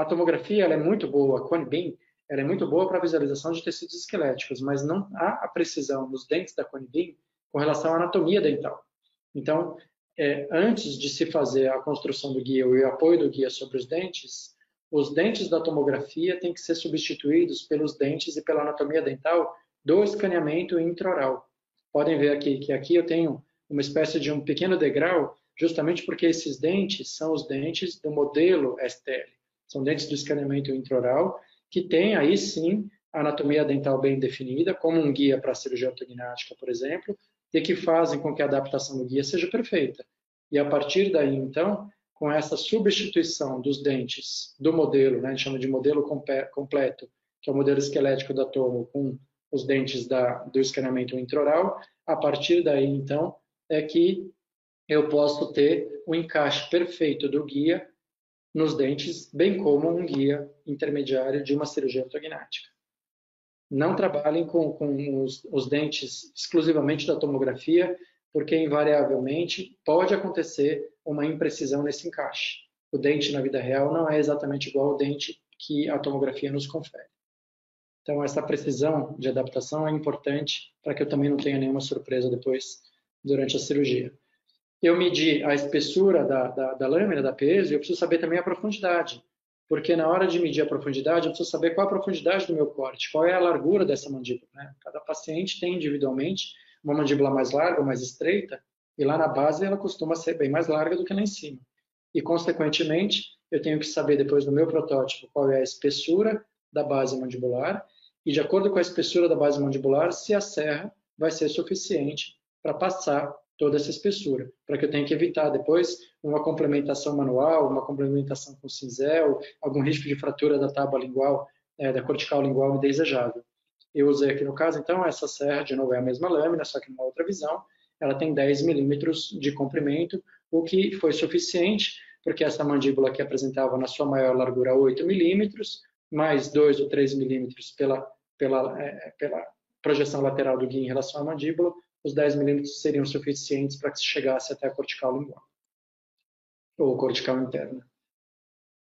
A tomografia é muito boa, a Conibin, ela é muito boa para visualização de tecidos esqueléticos, mas não há a precisão nos dentes da Conibin com relação à anatomia dental. Então, é, antes de se fazer a construção do guia e o apoio do guia sobre os dentes, os dentes da tomografia têm que ser substituídos pelos dentes e pela anatomia dental do escaneamento intraoral. Podem ver aqui que aqui eu tenho uma espécie de um pequeno degrau, justamente porque esses dentes são os dentes do modelo STL. São dentes do escaneamento intraoral, que tem aí sim anatomia dental bem definida, como um guia para a cirurgia ortognática, por exemplo, e que fazem com que a adaptação do guia seja perfeita. E a partir daí, então, com essa substituição dos dentes do modelo, né, a gente chama de modelo completo, que é o modelo esquelético da tomo, com os dentes da, do escaneamento intraoral, a partir daí, então, é que eu posso ter o encaixe perfeito do guia nos dentes, bem como um guia intermediário de uma cirurgia ortognática. Não trabalhem com, com os, os dentes exclusivamente da tomografia, porque invariavelmente pode acontecer uma imprecisão nesse encaixe. O dente na vida real não é exatamente igual ao dente que a tomografia nos confere. Então, essa precisão de adaptação é importante para que eu também não tenha nenhuma surpresa depois, durante a cirurgia. Eu medi a espessura da, da, da lâmina, da peso, eu preciso saber também a profundidade, porque na hora de medir a profundidade, eu preciso saber qual a profundidade do meu corte, qual é a largura dessa mandíbula. Né? Cada paciente tem individualmente uma mandíbula mais larga mais estreita, e lá na base ela costuma ser bem mais larga do que lá em cima. E, consequentemente, eu tenho que saber depois do meu protótipo qual é a espessura da base mandibular e, de acordo com a espessura da base mandibular, se a serra vai ser suficiente para passar toda essa espessura, para que eu tenha que evitar depois uma complementação manual, uma complementação com cinzel, algum risco de fratura da tábua lingual, é, da cortical lingual indesejável. Eu usei aqui no caso, então, essa serra, de novo, é a mesma lâmina, só que numa outra visão, ela tem 10 milímetros de comprimento, o que foi suficiente, porque essa mandíbula aqui apresentava na sua maior largura 8 milímetros, mais 2 ou 3 milímetros pela, pela, é, pela projeção lateral do guia em relação à mandíbula, os 10 milímetros seriam suficientes para que se chegasse até a cortical lingual, ou cortical interna.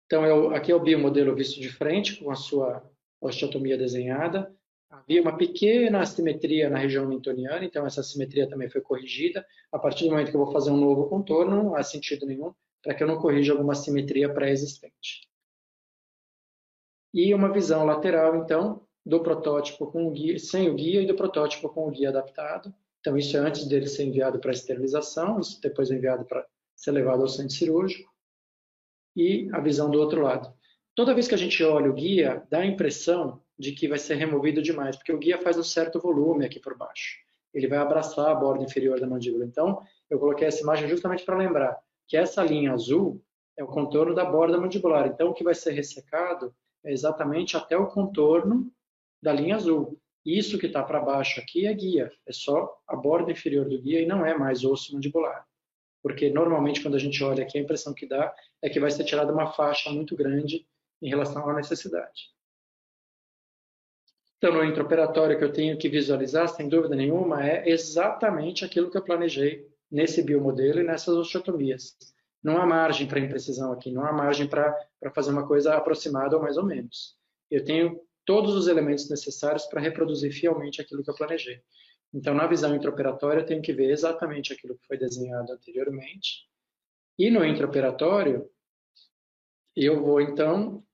Então, eu, aqui é o biomodelo visto de frente, com a sua osteotomia desenhada. Havia uma pequena assimetria na região mentoniana, então essa assimetria também foi corrigida. A partir do momento que eu vou fazer um novo contorno, não há sentido nenhum para que eu não corrija alguma assimetria pré-existente e uma visão lateral, então, do protótipo com o guia, sem o guia e do protótipo com o guia adaptado. Então, isso é antes dele ser enviado para esterilização, isso depois é enviado para ser levado ao centro cirúrgico. E a visão do outro lado. Toda vez que a gente olha o guia, dá a impressão de que vai ser removido demais, porque o guia faz um certo volume aqui por baixo. Ele vai abraçar a borda inferior da mandíbula. Então, eu coloquei essa imagem justamente para lembrar que essa linha azul é o contorno da borda mandibular. Então, o que vai ser ressecado é exatamente até o contorno da linha azul. Isso que está para baixo aqui é guia, é só a borda inferior do guia e não é mais osso mandibular. Porque normalmente quando a gente olha aqui, a impressão que dá é que vai ser tirada uma faixa muito grande em relação à necessidade. Então, no intraoperatório que eu tenho que visualizar, sem dúvida nenhuma, é exatamente aquilo que eu planejei nesse biomodelo e nessas osteotomias. Não há margem para imprecisão aqui, não há margem para fazer uma coisa aproximada ou mais ou menos. Eu tenho todos os elementos necessários para reproduzir fielmente aquilo que eu planejei. Então, na visão intraoperatória, eu tenho que ver exatamente aquilo que foi desenhado anteriormente. E no intraoperatório, eu vou, então,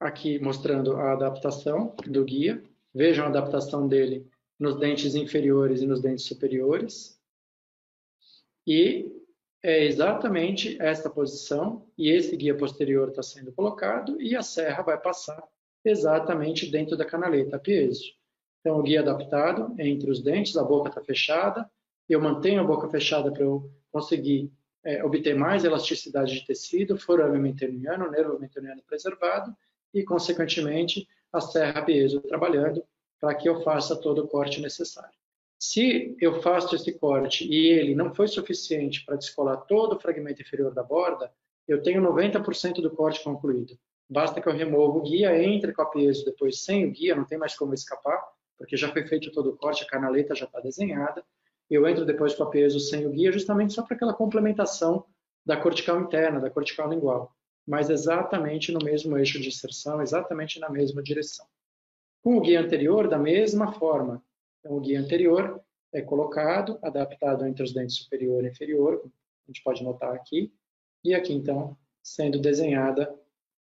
aqui mostrando a adaptação do guia. Vejam a adaptação dele nos dentes inferiores e nos dentes superiores. E é exatamente esta posição e esse guia posterior está sendo colocado e a serra vai passar exatamente dentro da canaleta piezo. Então, o guia adaptado entre os dentes, a boca está fechada, eu mantenho a boca fechada para eu conseguir é, obter mais elasticidade de tecido, forame mentoniano, nervo mentoniano preservado e, consequentemente, a serra piezo trabalhando para que eu faça todo o corte necessário. Se eu faço esse corte e ele não foi suficiente para descolar todo o fragmento inferior da borda, eu tenho 90% do corte concluído. Basta que eu remova o guia, entre com a piezo depois sem o guia, não tem mais como escapar, porque já foi feito todo o corte, a canaleta já está desenhada. Eu entro depois com a piezo sem o guia, justamente só para aquela complementação da cortical interna, da cortical lingual, mas exatamente no mesmo eixo de inserção, exatamente na mesma direção. Com o guia anterior, da mesma forma, então, o guia anterior é colocado, adaptado entre os dentes superior e inferior, a gente pode notar aqui, e aqui, então, sendo desenhada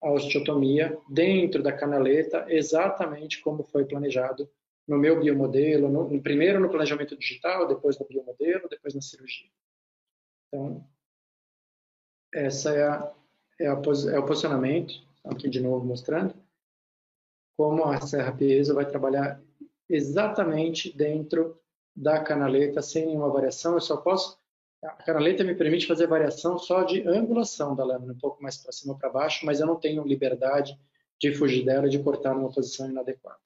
a osteotomia dentro da canaleta, exatamente como foi planejado no meu biomodelo, no, primeiro no planejamento digital, depois no biomodelo, depois na cirurgia. Então, essa é, a, é, a, é o posicionamento, aqui de novo mostrando, como a serra piezo vai trabalhar exatamente dentro da canaleta, sem nenhuma variação. Eu só posso. A canaleta me permite fazer variação só de angulação da lâmina, um pouco mais para cima ou para baixo, mas eu não tenho liberdade de fugir dela e de cortar numa posição inadequada.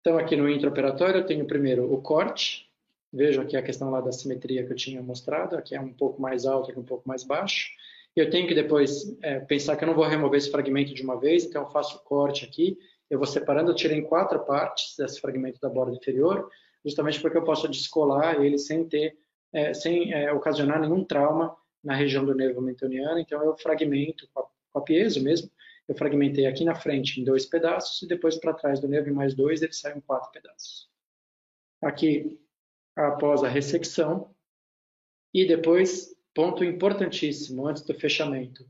Então, aqui no intraoperatório, eu tenho primeiro o corte. Vejam aqui a questão lá da simetria que eu tinha mostrado. Aqui é um pouco mais alto, aqui um pouco mais baixo. Eu tenho que depois é, pensar que eu não vou remover esse fragmento de uma vez, então eu faço o corte aqui, eu vou separando, eu tirei em quatro partes desse fragmento da borda inferior, justamente porque eu posso descolar ele sem ter, é, sem é, ocasionar nenhum trauma na região do nervo mentoniano, então eu fragmento com a, com a piezo mesmo, eu fragmentei aqui na frente em dois pedaços e depois para trás do nervo em mais dois, ele sai em quatro pedaços. Aqui, após a ressecção, e depois Ponto importantíssimo antes do fechamento.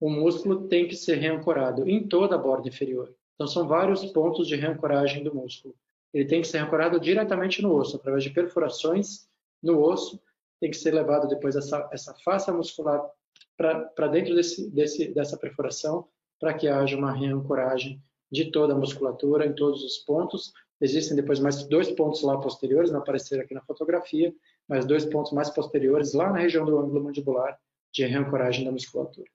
O músculo tem que ser reancorado em toda a borda inferior. Então, são vários pontos de reancoragem do músculo. Ele tem que ser reancorado diretamente no osso, através de perfurações no osso. Tem que ser levado depois essa, essa face muscular para dentro desse, desse, dessa perfuração, para que haja uma reancoragem de toda a musculatura em todos os pontos. Existem depois mais dois pontos lá posteriores, não apareceram aqui na fotografia, mas dois pontos mais posteriores, lá na região do ângulo mandibular, de reancoragem da musculatura.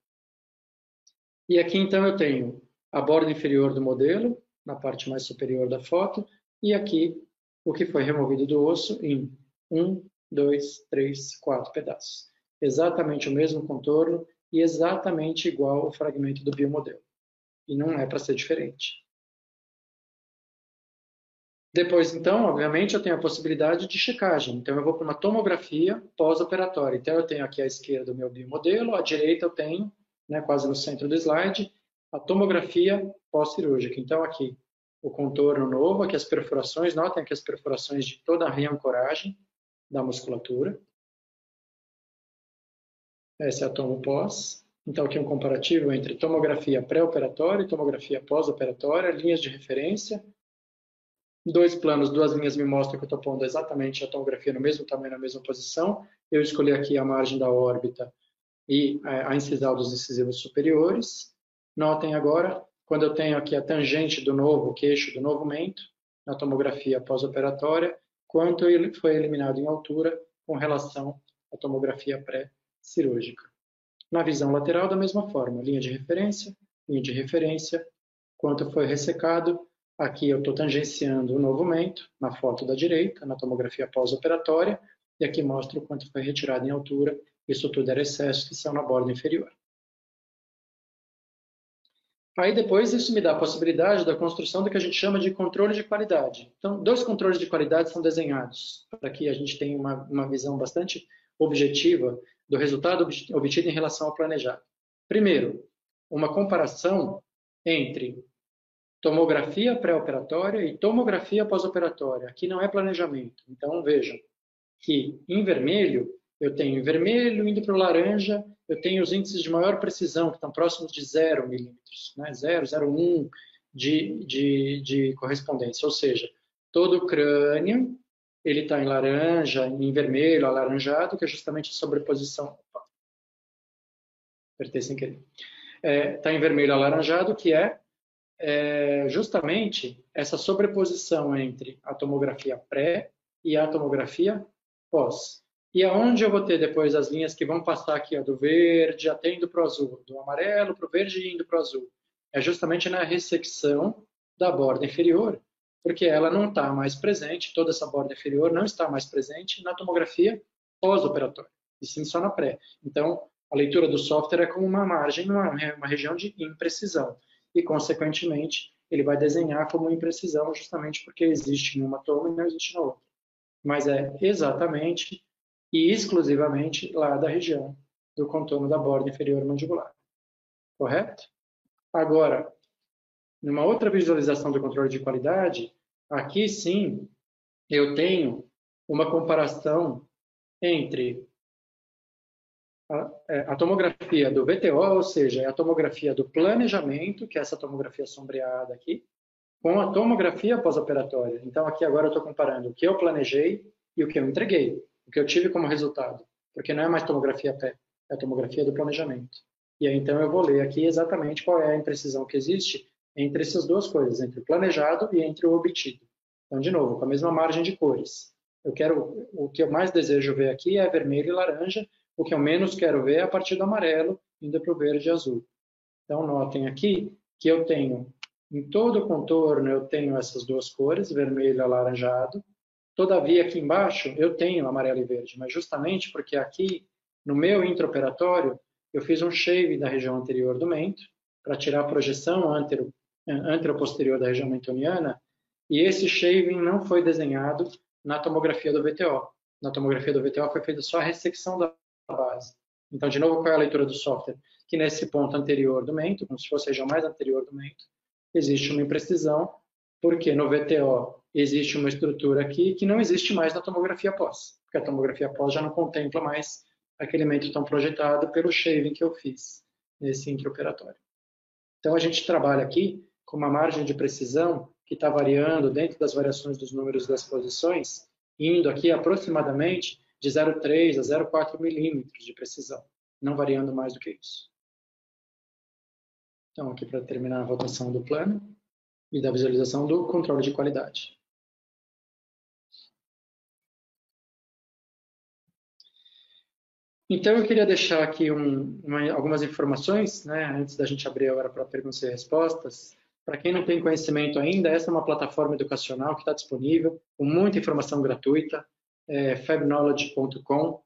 E aqui, então, eu tenho a borda inferior do modelo, na parte mais superior da foto, e aqui o que foi removido do osso em um, dois, três, quatro pedaços. Exatamente o mesmo contorno e exatamente igual ao fragmento do biomodelo. E não é para ser diferente. Depois, então, obviamente, eu tenho a possibilidade de checagem. Então, eu vou para uma tomografia pós-operatória. Então, eu tenho aqui à esquerda o meu biomodelo, à direita eu tenho, né, quase no centro do slide, a tomografia pós-cirúrgica. Então, aqui o contorno novo, aqui as perfurações, notem aqui as perfurações de toda a reancoragem da musculatura. Essa é a tomo pós. Então, aqui um comparativo entre tomografia pré-operatória e tomografia pós-operatória, linhas de referência, dois planos, duas linhas me mostram que eu estou pondo exatamente a tomografia no mesmo tamanho, na mesma posição. Eu escolhi aqui a margem da órbita e é, a incisal dos incisivos superiores. Notem agora, quando eu tenho aqui a tangente do novo queixo do novo mento, na tomografia pós-operatória, quanto ele foi eliminado em altura com relação à tomografia pré-cirúrgica. Na visão lateral, da mesma forma, linha de referência, linha de referência, quanto foi ressecado, Aqui eu estou tangenciando o novo mento, na foto da direita, na tomografia pós-operatória, e aqui mostra o quanto foi retirado em altura. Isso tudo era excesso que são na borda inferior. Aí depois isso me dá a possibilidade da construção do que a gente chama de controle de qualidade. Então, dois controles de qualidade são desenhados para que a gente tenha uma, uma visão bastante objetiva do resultado obtido em relação ao planejado. Primeiro, uma comparação entre tomografia pré-operatória e tomografia pós-operatória. Aqui não é planejamento. Então, vejam que em vermelho, eu tenho em vermelho indo para o laranja, eu tenho os índices de maior precisão, que estão próximos de 0 milímetros, né? 0,01 de, de, de correspondência. Ou seja, todo o crânio ele está em laranja, em vermelho, alaranjado, que é justamente sobreposição. Opa. Apertei sem querer. Está é, tá em vermelho alaranjado, que é é justamente essa sobreposição entre a tomografia pré e a tomografia pós. E aonde eu vou ter depois as linhas que vão passar aqui, ó, do verde até indo para o azul, do amarelo para o verde e indo para o azul? É justamente na ressecção da borda inferior, porque ela não está mais presente, toda essa borda inferior não está mais presente na tomografia pós-operatória, e sim só na pré. Então, a leitura do software é como uma margem, uma, uma região de imprecisão, e, consequentemente, ele vai desenhar como imprecisão justamente porque existe em uma toma e não existe na outra. Mas é exatamente e exclusivamente lá da região do contorno da borda inferior mandibular. Correto? Agora, numa outra visualização do controle de qualidade, aqui sim eu tenho uma comparação entre a, é, a, tomografia do VTO, ou seja, a tomografia do planejamento, que é essa tomografia sombreada aqui, com a tomografia pós-operatória. Então, aqui agora eu estou comparando o que eu planejei e o que eu entreguei, o que eu tive como resultado, porque não é mais tomografia pé, é a tomografia do planejamento. E aí, então, eu vou ler aqui exatamente qual é a imprecisão que existe entre essas duas coisas, entre o planejado e entre o obtido. Então, de novo, com a mesma margem de cores. Eu quero, o que eu mais desejo ver aqui é vermelho e laranja, o que eu menos quero ver é a partir do amarelo indo para o verde e azul. Então, notem aqui que eu tenho, em todo o contorno, eu tenho essas duas cores, vermelho e alaranjado. Todavia, aqui embaixo, eu tenho amarelo e verde, mas justamente porque aqui, no meu intraoperatório, eu fiz um shave da região anterior do mento, para tirar a projeção antero, antero-posterior da região mentoniana, e esse shaving não foi desenhado na tomografia do VTO. Na tomografia do VTO foi feita só a ressecção da base. Então, de novo, qual é a leitura do software? Que nesse ponto anterior do mento, como se fosse a região mais anterior do mento, existe uma imprecisão, porque no VTO existe uma estrutura aqui que não existe mais na tomografia pós, porque a tomografia pós já não contempla mais aquele mento tão projetado pelo shaving que eu fiz nesse intraoperatório. Então, a gente trabalha aqui com uma margem de precisão que está variando dentro das variações dos números das posições, indo aqui aproximadamente de 0,3 a 0,4 milímetros de precisão, não variando mais do que isso. Então, aqui para terminar a rotação do plano e da visualização do controle de qualidade. Então, eu queria deixar aqui um, uma, algumas informações, né, antes da gente abrir agora para perguntas e respostas. Para quem não tem conhecimento ainda, essa é uma plataforma educacional que está disponível, com muita informação gratuita é, fabknowledge.com.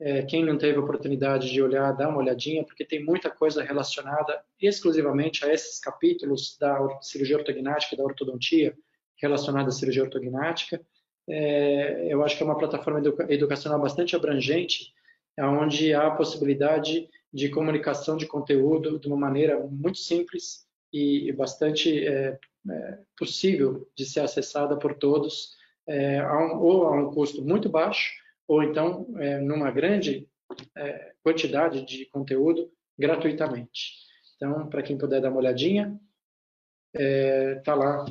É, quem não teve a oportunidade de olhar, dá uma olhadinha, porque tem muita coisa relacionada exclusivamente a esses capítulos da cirurgia ortognática da ortodontia relacionada à cirurgia ortognática. É, eu acho que é uma plataforma educacional bastante abrangente, onde há a possibilidade de comunicação de conteúdo de uma maneira muito simples e bastante é, é, possível de ser acessada por todos é, a um, ou a um custo muito baixo, ou então é, numa grande é, quantidade de conteúdo gratuitamente. Então, para quem puder dar uma olhadinha, está é, lá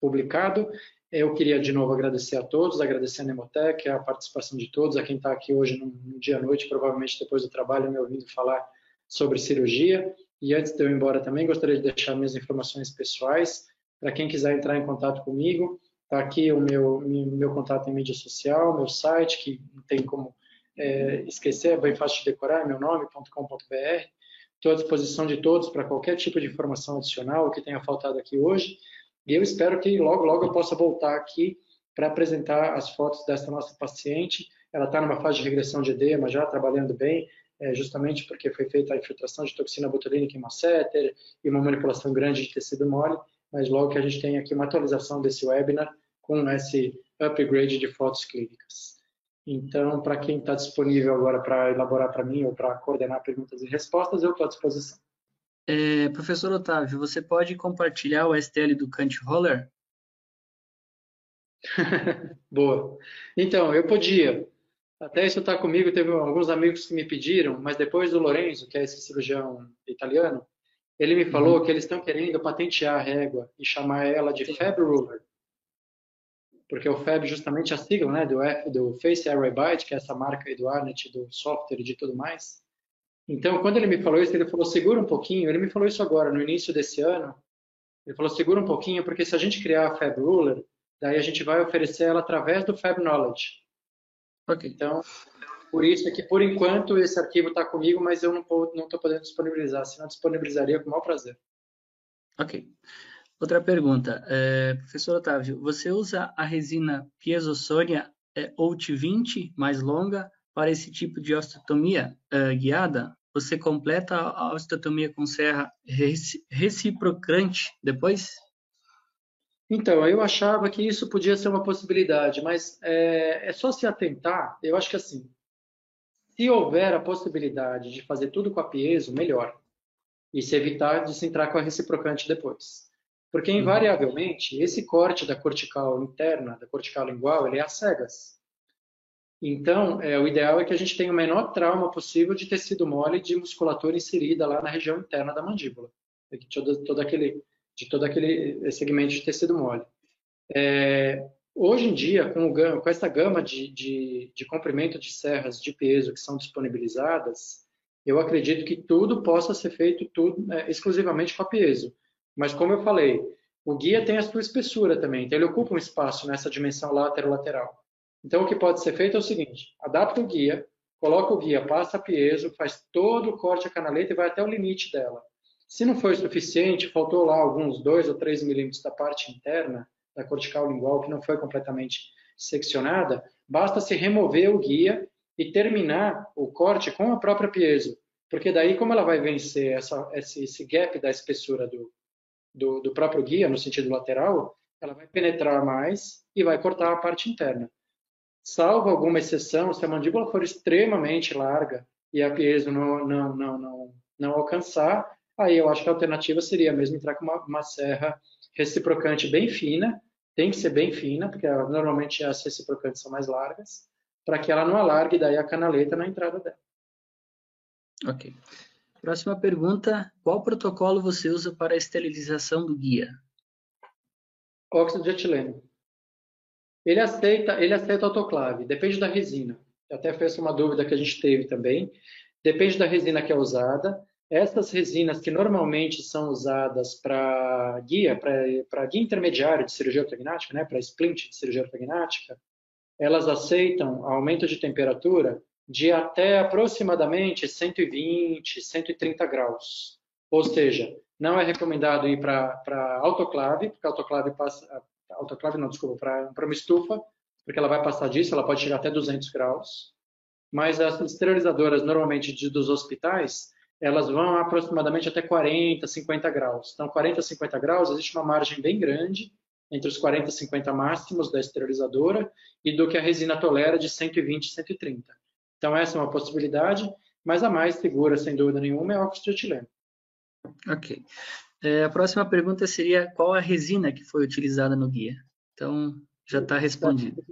publicado. Eu queria de novo agradecer a todos, agradecer a Nemotec, a participação de todos, a quem está aqui hoje no, dia à noite, provavelmente depois do trabalho, me ouvindo falar sobre cirurgia. E antes de eu ir embora também, gostaria de deixar minhas informações pessoais. Para quem quiser entrar em contato comigo, Está aqui o meu, meu contato em mídia social, meu site, que não tem como é, esquecer, é bem fácil de decorar, é meu nome.com.br. Estou à disposição de todos para qualquer tipo de informação adicional que tenha faltado aqui hoje. E eu espero que logo, logo eu possa voltar aqui para apresentar as fotos dessa nossa paciente. Ela está numa fase de regressão de edema, já trabalhando bem, é, justamente porque foi feita a infiltração de toxina botulínica em masseter e uma manipulação grande de tecido mole mas logo que a gente tem aqui uma atualização desse webinar com esse upgrade de fotos clínicas. Então, para quem está disponível agora para elaborar para mim ou para coordenar perguntas e respostas, eu estou à disposição. É, professor Otávio, você pode compartilhar o STL do Kant Roller? Boa. Então, eu podia. Até isso está comigo, teve alguns amigos que me pediram, mas depois do Lorenzo, que é esse cirurgião italiano, ele me falou uhum. que eles estão querendo patentear a régua e chamar ela de Fab Ruler. Porque o Fab justamente é a sigla né, do, F, do Face Array Byte, que é essa marca aí do Arnet, do software e de tudo mais. Então, quando ele me falou isso, ele falou, segura um pouquinho. Ele me falou isso agora, no início desse ano. Ele falou, segura um pouquinho, porque se a gente criar a Fab Ruler, daí a gente vai oferecer ela através do Fab Knowledge. Ok. Então, por isso é que, por enquanto, esse arquivo está comigo, mas eu não estou podendo disponibilizar, senão disponibilizaria com o maior prazer. Ok. Outra pergunta. É, professor Otávio, você usa a resina Piezo-Sônia é, OUT20 mais longa para esse tipo de osteotomia é, guiada? Você completa a osteotomia com serra reciprocante depois? Então, eu achava que isso podia ser uma possibilidade, mas é, é só se atentar. Eu acho que assim, se houver a possibilidade de fazer tudo com a piezo, melhor. E se evitar de se entrar com a reciprocante depois. Porque, uhum. invariavelmente, esse corte da cortical interna, da cortical lingual, ele é às cegas. Então, é, o ideal é que a gente tenha o menor trauma possível de tecido mole de musculatura inserida lá na região interna da mandíbula. De todo, todo aquele, de todo aquele segmento de tecido mole. É, Hoje em dia, com, com essa gama de, de, de, comprimento de serras de peso que são disponibilizadas, eu acredito que tudo possa ser feito tudo, é, exclusivamente com a peso. Mas, como eu falei, o guia tem a sua espessura também, então ele ocupa um espaço nessa dimensão lateral-lateral. Então, o que pode ser feito é o seguinte: adapta o guia, coloca o guia, passa a piezo, faz todo o corte a canaleta e vai até o limite dela. Se não foi suficiente, faltou lá alguns 2 ou 3 milímetros da parte interna, da cortical lingual que não foi completamente seccionada, basta se remover o guia e terminar o corte com a própria piezo, porque daí como ela vai vencer essa, esse, esse gap da espessura do, do, do próprio guia no sentido lateral, ela vai penetrar mais e vai cortar a parte interna. Salvo alguma exceção, se a mandíbula for extremamente larga e a piezo não, não, não, não, não alcançar, aí eu acho que a alternativa seria mesmo entrar com uma, uma serra reciprocante bem fina, tem que ser bem fina, porque normalmente as reciprocantes são mais largas, para que ela não alargue daí a canaleta na entrada dela. Ok. Próxima pergunta: qual protocolo você usa para a esterilização do guia? Óxido de etileno. Ele aceita, ele aceita autoclave, depende da resina. Até foi essa uma dúvida que a gente teve também. Depende da resina que é usada. Essas resinas que normalmente são usadas para guia, para guia intermediário de cirurgia ortognática, né, para splint de cirurgia ortognática, elas aceitam aumento de temperatura de até aproximadamente 120, 130 graus. Ou seja, não é recomendado ir para autoclave, porque autoclave passa, autoclave não, desculpa, para uma estufa, porque ela vai passar disso, ela pode chegar até 200 graus. Mas as esterilizadoras, normalmente de, dos hospitais, elas vão aproximadamente até 40, 50 graus. Então, 40, 50 graus, existe uma margem bem grande entre os 40 e 50 máximos da esterilizadora e do que a resina tolera de 120 130. Então, essa é uma possibilidade, mas a mais segura, sem dúvida nenhuma, é o óxido de etileno. Ok. É, a próxima pergunta seria qual a resina que foi utilizada no guia? Então, já está respondido.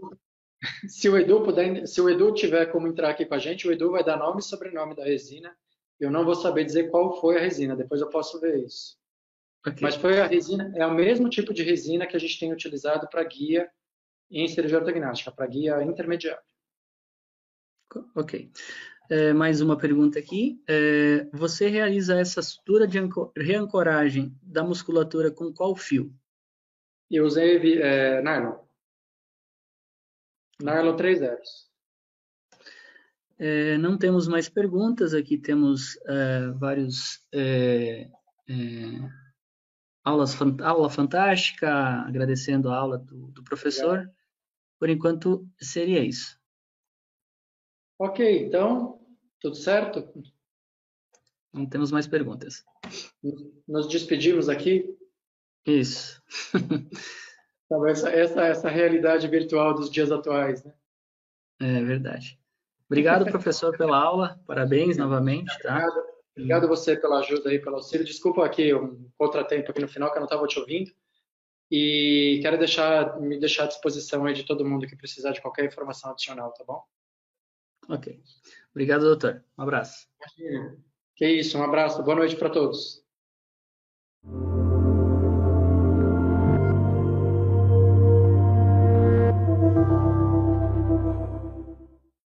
Se o Edu puder, se o Edu tiver como entrar aqui com a gente, o Edu vai dar nome e sobrenome da resina eu não vou saber dizer qual foi a resina, depois eu posso ver isso. Okay. Mas foi a resina, é o mesmo tipo de resina que a gente tem utilizado para guia em cirurgia ortognática, para guia intermediária. Ok. É, mais uma pergunta aqui. É, você realiza essa sutura de reancoragem da musculatura com qual fio? Eu usei é, nylon. Nylon 3 zeros. É, não temos mais perguntas, aqui temos é, vários é, é aulas, aula fantástica, agradecendo a aula do, do professor. Obrigado. Por enquanto, seria isso. Ok, então, tudo certo? Não temos mais perguntas. Nos despedimos aqui? Isso. Tá essa, essa, essa realidade virtual dos dias atuais, né? É verdade. Obrigado, professor, pela aula. Parabéns novamente. Tá? Obrigado. Obrigado você pela ajuda aí, pelo auxílio. Desculpa aqui um contratempo aqui no final que eu não estava te ouvindo. E quero deixar, me deixar à disposição aí de todo mundo que precisar de qualquer informação adicional, tá bom? Ok. Obrigado, doutor. Um abraço. Que isso, um abraço. Boa noite para todos.